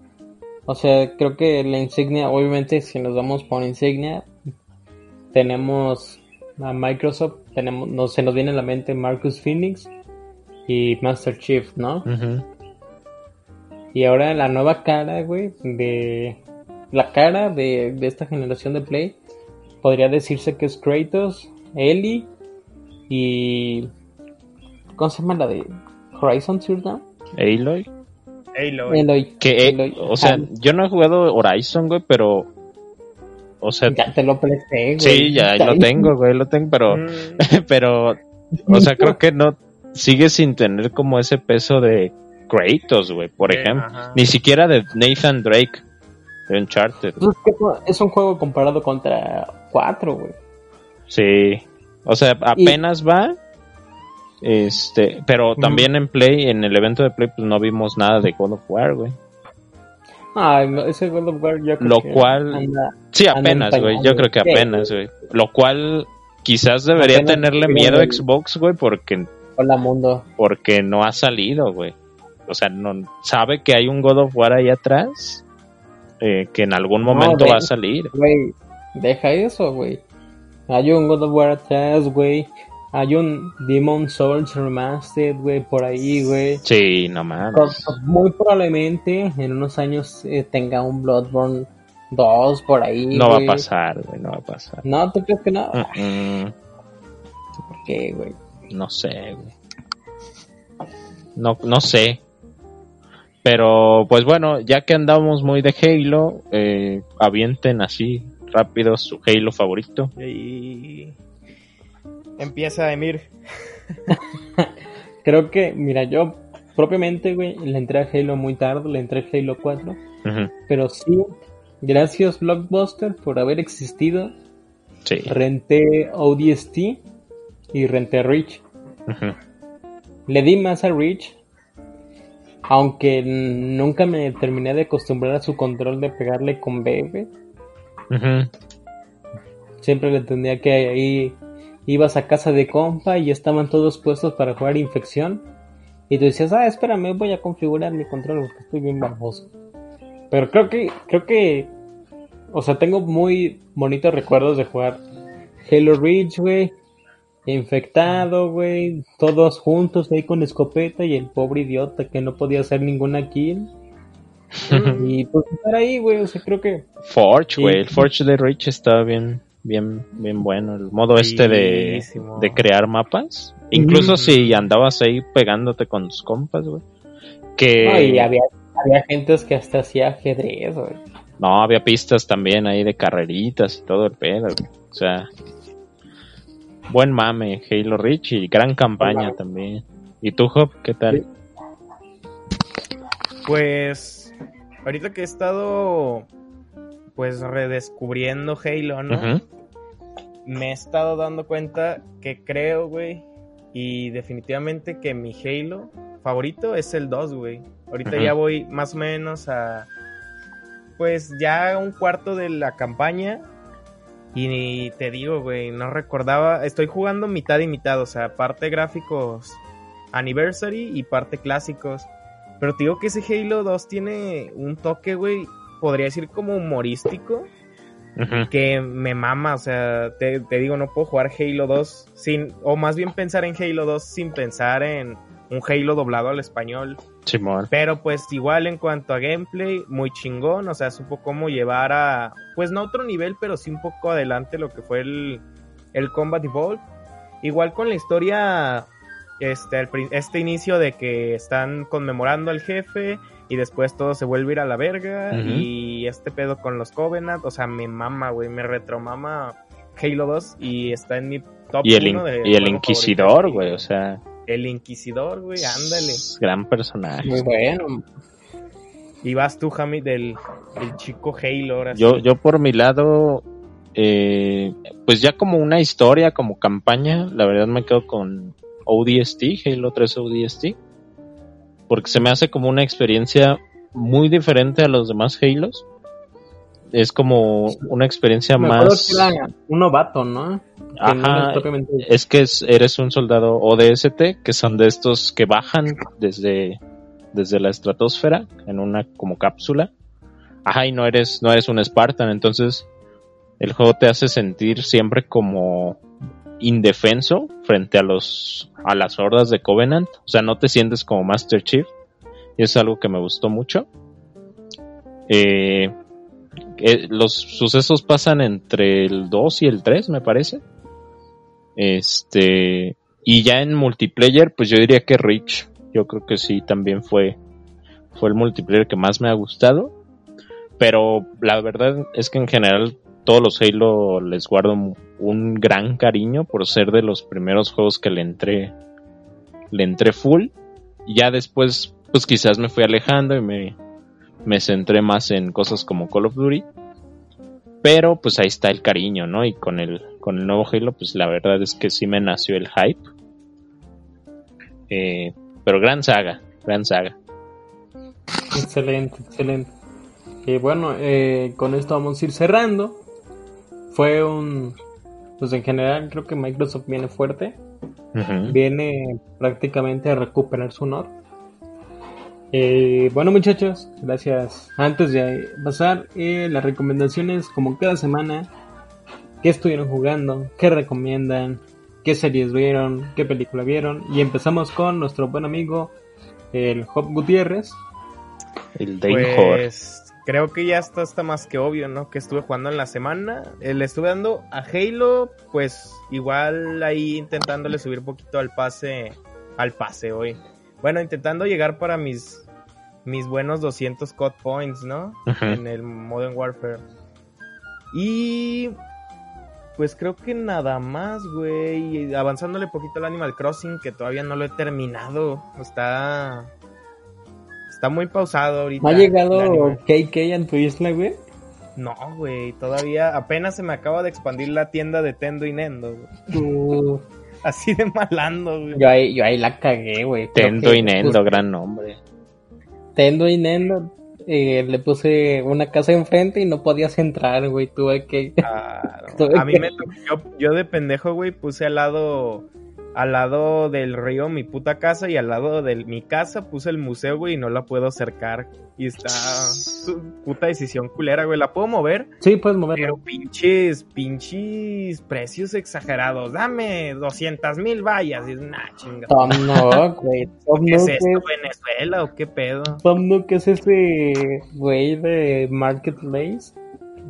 O sea, creo que la insignia, obviamente, si nos vamos por insignia, tenemos a Microsoft, tenemos, no, se nos viene a la mente Marcus Phoenix y Master Chief, ¿no? Y ahora la nueva cara, güey, de la cara de, de esta generación de Play, podría decirse que es Kratos, Ellie y... ¿Cómo se llama la de Horizon Zero Dawn? Aloy. Halo. Eloy. Que, eh, Eloy. o sea, Ah, yo no he jugado Horizon, güey, pero. O sea, ya te lo presté, güey. sí, ya lo tengo, güey, lo tengo, pero. Mm, pero. O sea, creo que no. Sigue sin tener como ese peso de Kratos, güey, por Sí, ejemplo. ajá. Ni siquiera de Nathan Drake de Uncharted. Es un juego comparado contra 4, güey. Sí. O sea, apenas va. Este, pero también en Play, en el evento de Play, pues no vimos nada de God of War, güey. Ay, no, ese God of War yo creo Lo que cual- anda- Sí, apenas, en güey. Yo creo que apenas, güey. Lo cual quizás debería Apenas tenerle miedo a Xbox, güey, porque, Hola mundo. porque no ha salido, güey. O sea, no sabe que hay un God of War ahí atrás eh, que en algún momento va a salir. Güey, deja eso, güey. Hay un God of War atrás, güey. Hay un Demon Souls Remastered, güey, por ahí, güey. Sí, no mames. Muy probablemente en unos años eh, tenga un Bloodborne 2 por ahí. No va a pasar, güey, no va a pasar. No, ¿tú crees que no? Mm, mm, ¿Por qué, güey? no sé, güey. No, no sé. Pero, pues bueno, ya que andamos muy de Halo, eh, avienten así rápido su Halo favorito. Y empieza Emir. Creo que, mira, yo propiamente, güey, le entré a Halo muy tarde, le entré a Halo 4. Ujú, Pero sí, gracias Blockbuster por haber existido. Sí. Renté ODST y renté Reach. Ujú. Le di más a Reach. Aunque nunca me terminé de acostumbrar a su control de pegarle con B, güey. Ujú. Siempre le entendía que ahí ibas a casa de compa y ya estaban todos puestos para jugar infección. Y tú decías, ah, espérame, voy a configurar mi control porque estoy bien baboso. Pero creo que, creo que, o sea, tengo muy bonitos recuerdos de jugar Halo Reach, güey. Infectado, güey. Todos juntos ahí con escopeta y el pobre idiota que no podía hacer ninguna kill. Y pues estar ahí, güey. O sea, creo que Forge, Sí. güey. El Forge de Rich está bien, bien, bien bueno. El modo este de, de crear mapas. Incluso Mm. si andabas ahí pegándote con tus compas, güey. Que no, y había, había gentes que hasta hacía ajedrez, güey. no, había pistas también ahí de carreritas y todo el pedo, güey. O sea, buen mame, Halo Reach y gran campaña también. ¿Y tú, Hop, qué tal? Pues ahorita que he estado pues redescubriendo Halo, ¿no? Me he estado dando cuenta que creo, güey, y definitivamente que mi Halo favorito es el 2, güey. Ahorita ya voy más o menos a pues ya un cuarto de la campaña y te digo, güey, no recordaba, estoy jugando mitad y mitad, o sea, parte gráficos anniversary y parte clásicos. Pero te digo que ese Halo 2 tiene un toque, güey, podría decir como humorístico, que me mama, o sea, te, te digo, no puedo jugar Halo 2 sin, o más bien pensar en Halo 2 sin pensar en un Halo doblado al español. Simón. Pero pues igual en cuanto a gameplay, muy chingón, o sea, supo cómo llevar a, pues no otro nivel, pero sí un poco adelante lo que fue el, el Combat Evolved. Igual con la historia, este, el este inicio de que están conmemorando al jefe y después todo se vuelve a ir a la verga y este pedo con los Covenant, o sea, me mama, güey, me retromama Halo 2 y está en mi top Y el, in- uno de y el Inquisidor, güey, o sea, El Inquisidor, güey, ándale. gran personaje. Muy bueno. Y vas tú, Jami, del, del chico Halo. Ahora Yo, sí. yo por mi lado, eh, pues ya como una historia, como campaña, la verdad me quedo con ODST, Halo 3 ODST, porque se me hace como una experiencia muy diferente a los demás Halos. Es como una experiencia Me más... que era un novato, ¿no? Que no Ajá, propiamente- es que es- eres un soldado ODST, que son de estos que bajan desde, desde la estratosfera en una como cápsula. Ajá, y no eres, no eres un Spartan, entonces el juego te hace sentir siempre como indefenso frente a los a las hordas de Covenant, o sea, no te sientes como Master Chief y es algo que me gustó mucho. Eh, eh, los sucesos pasan entre el 2 y el 3, me parece. Este, y ya en multiplayer, pues yo diría que Rich, yo creo que sí, también fue, fue el multiplayer que más me ha gustado. Pero la verdad es que en general todos los Halo les guardo un gran cariño por ser de los primeros juegos que le entré, le entré full. Ya después, pues quizás me fui alejando y me, me centré más en cosas como Call of Duty. Pero pues ahí está el cariño, ¿no? Y con el, con el nuevo Halo, pues la verdad es que sí me nació el hype. Eh, pero gran saga, gran saga. Excelente, excelente. Y bueno, eh, con esto vamos a ir cerrando. Fue un... Pues en general creo que Microsoft viene fuerte. Viene prácticamente a recuperar su honor eh, bueno muchachos, gracias. Antes de pasar, eh, las recomendaciones como cada semana, qué estuvieron jugando, qué recomiendan, qué series vieron, qué película vieron. Y empezamos con nuestro buen amigo, el Job Gutiérrez. El pues, creo que ya está, está más que obvio, ¿no? Que estuve jugando en la semana. Eh, le estuve dando a Halo, pues igual ahí intentándole subir un poquito al pase, al pase hoy. Bueno, intentando llegar para mis mis buenos 200 cut points, ¿no? En el Modern Warfare. Y pues creo que nada más, güey. Avanzándole poquito al Animal Crossing, que todavía no lo he terminado. Está. Está muy pausado ahorita. ¿Ha llegado KK en tu isla, güey? No, güey. Todavía apenas se me acaba de expandir la tienda de Tendo y Nendo, güey. Así de malando, güey. Yo ahí, yo ahí la cagué, güey. Tendo y Nendo, gran nombre. Tendo y Nendo, eh, le puse una casa enfrente y no podías entrar, güey. Tuve que. a mí me tocó. Yo, de pendejo, güey, puse al lado al lado del río mi puta casa y al lado de mi casa puse el museo, güey, y no la puedo acercar. Y está puta decisión culera, güey. ¿La puedo mover? Sí, puedes moverla. Pero pinches, pinches precios exagerados. Dame 200 mil vallas. Y es una chingada. Tom no, güey. ¿Qué es esto, Venezuela o qué pedo? Tom no, ¿qué es ese güey de Marketplace?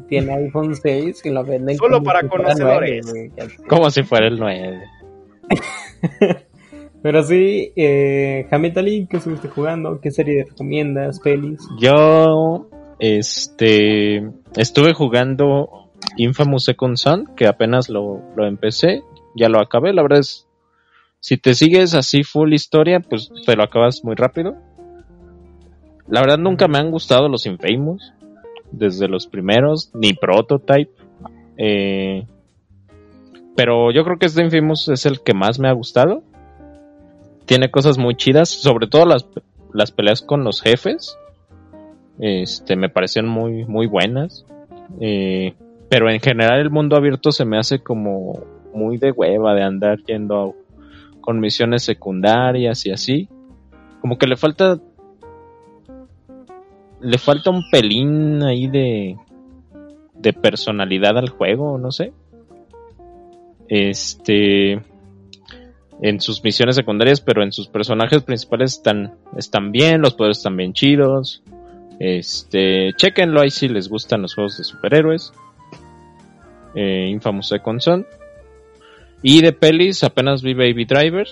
Tiene iPhone 6 y lo venden Solo para conocedores. como si fuera el 9. Pero sí, eh, Ali, ¿qué estuviste jugando? ¿Qué serie recomiendas? ¿Pelis? Yo, este, estuve jugando Infamous Second Son, que apenas lo, lo empecé, ya lo acabé, la verdad es, si te sigues así full historia, pues te lo acabas muy rápido. La verdad nunca me han gustado los Infamous, desde los primeros, ni Prototype. Eh, pero yo creo que este Infamous es el que más me ha gustado. Tiene cosas muy chidas, sobre todo las, las peleas con los jefes. Este, me parecen muy, muy buenas. Eh, pero en general el mundo abierto se me hace como muy de hueva de andar yendo con misiones secundarias y así. Como que le falta le falta un pelín ahí de de personalidad al juego, no sé. Este. En sus misiones secundarias, pero en sus personajes principales están, están bien, los poderes están bien chidos. Este, chequenlo ahí si les gustan los juegos de superhéroes. Eh, Infamous Second Son. Y de pelis, apenas vi Baby Driver.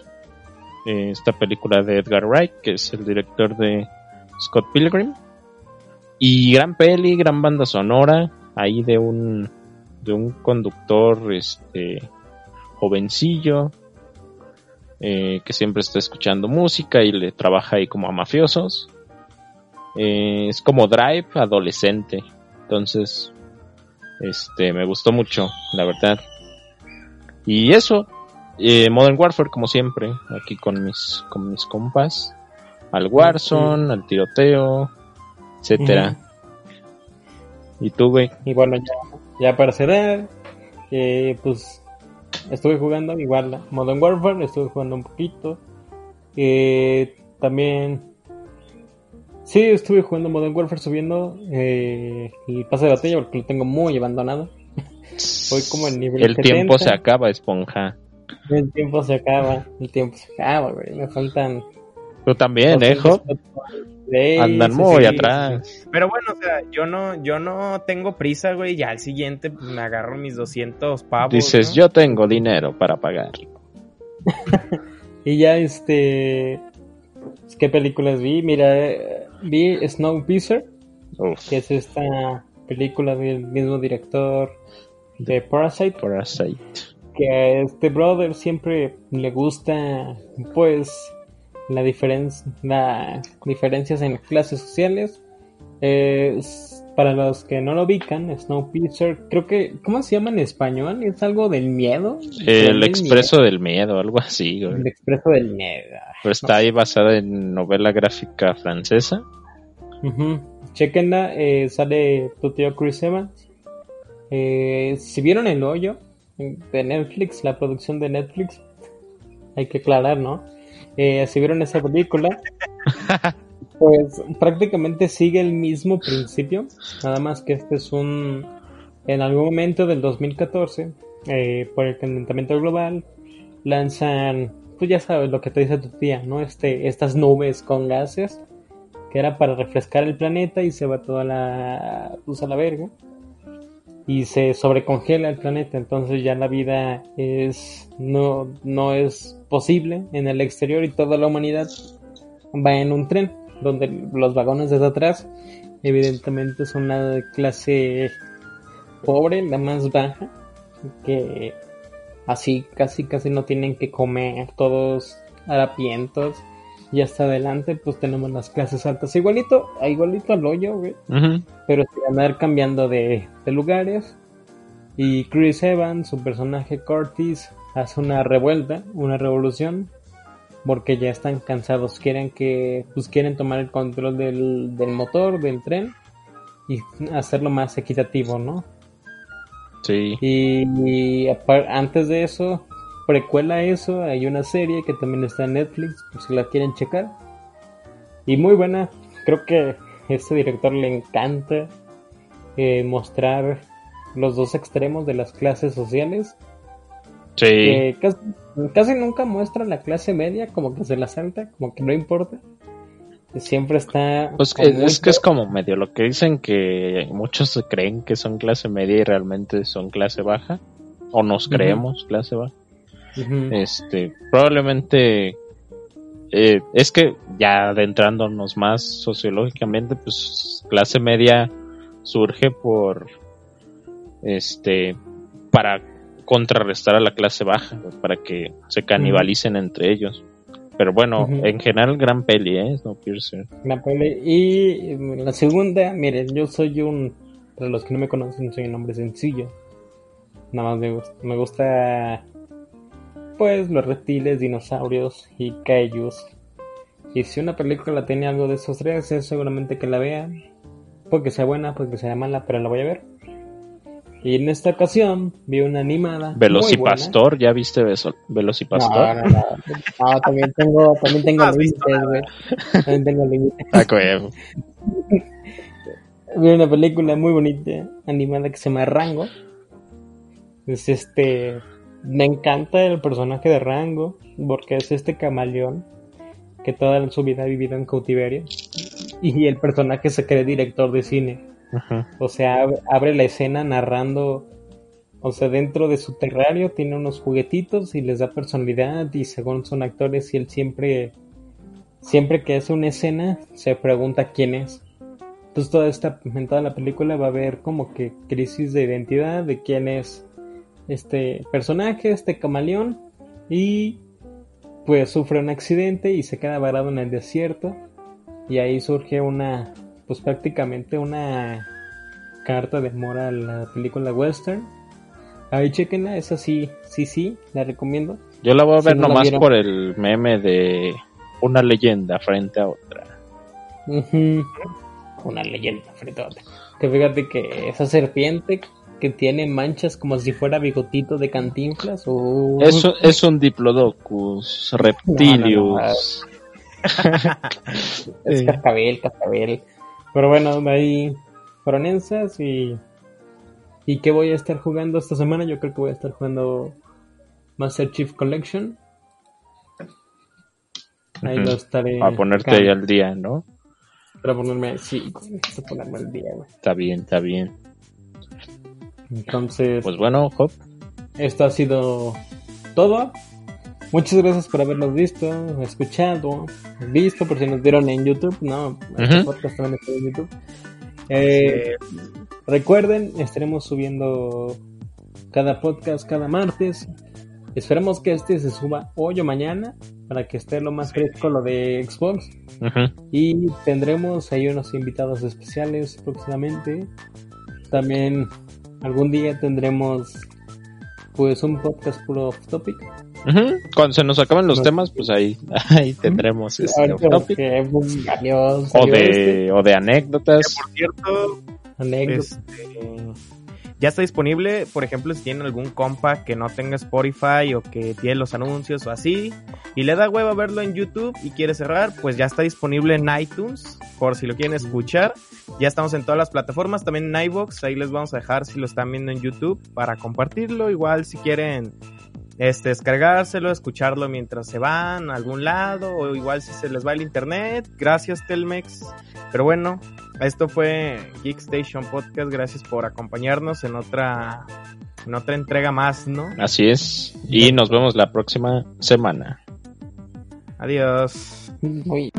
Eh, esta película de Edgar Wright, que es el director de Scott Pilgrim. Y gran peli, gran banda sonora. Ahí de un, de un conductor, este, jovencillo eh, que siempre está escuchando música y le trabaja ahí como a mafiosos. Eh, es como Drive adolescente. Entonces, este, me gustó mucho, la verdad. Y eso, eh, Modern Warfare como siempre, aquí con mis, con mis compas. Al Warzone, al tiroteo, etcétera. Y tú, güey. Y bueno, ya, ya para cerrar, pues estuve jugando igual Modern Warfare, estuve jugando un poquito. Eh, también... Sí, estuve jugando Modern Warfare subiendo eh, el pase de batalla porque lo tengo muy abandonado. Voy como en nivel El tiempo se acaba, esponja. El tiempo se acaba, el tiempo se acaba, güey. Me faltan. Tú también, ¿eh, Job? Sí, Andan sí, muy sí, atrás. Pero bueno, o sea, yo no, yo no tengo prisa, güey. Ya al siguiente pues, me agarro mis 200 pavos. Dices, ¿no? yo tengo dinero para pagar. Y ya, este. ¿Qué películas vi? Mira, eh, vi Snowpiercer, que es esta película del mismo director de Parasite. Parasite. que a este brother siempre le gusta pues la diferencia la diferencias en las clases sociales Eh, para los que no lo ubican Snowpiercer creo que ¿cómo se llama en español? es algo del miedo El expreso del miedo, algo así, güey. el expreso del miedo Pero está ahí basada en novela gráfica francesa. Ujú. Chequenla, eh, sale tu tío Chris Evans. Eh, si vieron El Hoyo de Netflix, la producción de Netflix, hay que aclarar, ¿no? Eh, si vieron esa película, pues prácticamente sigue el mismo principio, nada más que este es un, en algún momento del 2014, eh, por el calentamiento global, lanzan, pues ya sabes lo que te dice tu tía, ¿no? Este, estas nubes con gases que era para refrescar el planeta y se va toda la pues a la verga y se sobrecongela el planeta entonces ya la vida es no no es posible en el exterior y toda la humanidad va en un tren donde los vagones desde atrás evidentemente son la clase pobre la más baja que así casi casi no tienen que comer todos harapientos y hasta adelante pues tenemos las clases altas. Igualito igualito al hoyo güey. Pero andar cambiando de, de lugares. Y Chris Evans su personaje Curtis hace una revuelta una revolución porque ya están cansados quieren que pues quieren tomar el control del, del motor del tren y hacerlo más equitativo no Sí. y, y antes de eso, precuela eso, hay una serie que también está en Netflix, por si la quieren checar. Y muy buena, creo que a este director le encanta eh, mostrar los dos extremos de las clases sociales. Sí. que casi, casi nunca muestra la clase media, como que se la salta, como que no importa. Siempre está... Pues es, que es como medio lo que dicen que muchos se creen que son clase media y realmente son clase baja. O nos creemos clase baja. Este, probablemente eh, es que ya adentrándonos más sociológicamente, pues clase media surge por este para contrarrestar a la clase baja, para que se canibalicen entre ellos. Pero bueno, en general gran peli, ¿eh? Snowpiercer. La peli- Y mm, la segunda, miren, yo soy un, para los que no me conocen, soy un hombre sencillo. Nada más me gusta, me gusta, pues, los reptiles, dinosaurios y kaijus. Y si una película tiene algo de esos tres, es seguramente que la vea. Porque sea buena, porque sea mala, pero la voy a ver. Y en esta ocasión vi una animada. Velocipastor, ¿ya viste. Velocipastor? No, no, no. No, también tengo, también tengo límites, güey. También tengo límites. Ah. Vi una película muy bonita, animada que se llama Rango. Es este. Me encanta el personaje de Rango, porque es este camaleón que toda su vida ha vivido en cautiverio. Y el personaje se cree director de cine. O sea, ab- abre la escena narrando. O sea, dentro de su terrario tiene unos juguetitos y les da personalidad. Y según son actores, y él siempre. Siempre que hace una escena, se pregunta quién es. Entonces toda esta, en toda la película va a haber como que crisis de identidad de quién es este personaje, este camaleón, y pues sufre un accidente y se queda varado en el desierto, y ahí surge una, pues prácticamente una carta de amor a la película western. Ahí chequenla, esa sí, sí, sí, la recomiendo. Yo la voy a Si ver no nomás por el meme de una leyenda frente a otra. Una leyenda frente a otra. Que fíjate que esa serpiente que tiene manchas como si fuera bigotito de cantinflas. uh, Es, un- es un Diplodocus reptilius. es cascabel, cascabel. Pero bueno, de ahí fueron esas y. ¿Y qué voy a estar jugando esta semana? Yo creo que voy a estar jugando Master Chief Collection. Ahí Ujú. lo estaré. A ponerte ahí al día, ¿no? Para ponerme, sí, necesito ponerme al día, güey. Está bien, está bien. Entonces, Pues bueno, Hop, esto ha sido todo. Muchas gracias por habernos visto, escuchado, visto, por si nos vieron en YouTube, ¿no? Este Ujú. podcast también está en YouTube. Eh, Recuerden, estaremos subiendo cada podcast cada martes. Esperemos que este se suba hoy o mañana para que esté lo más fresco lo de Xbox. Y tendremos ahí unos invitados especiales próximamente. También algún día tendremos pues un podcast puro off topic. Cuando se nos acaben los No. temas, pues ahí, ahí tendremos este que, boom, salió- o salió este, de o de anécdotas. Por cierto, anécdota. Este, ya está disponible, por ejemplo, si tienen algún compa que no tenga Spotify o que tiene los anuncios o así, y le da huevo verlo en YouTube y quiere cerrar, pues ya está disponible en iTunes, por si lo quieren escuchar. Ya estamos en todas las plataformas, también en iVoox, ahí les vamos a dejar si lo están viendo en YouTube para compartirlo. Igual si quieren este, descargárselo, escucharlo mientras se van a algún lado, o igual si se les va el internet. Gracias, Telmex. Pero bueno, esto fue Geek Station Podcast. Gracias por acompañarnos en otra, en otra entrega más, ¿no? Así es. Y nos vemos la próxima semana. Adiós. Muy-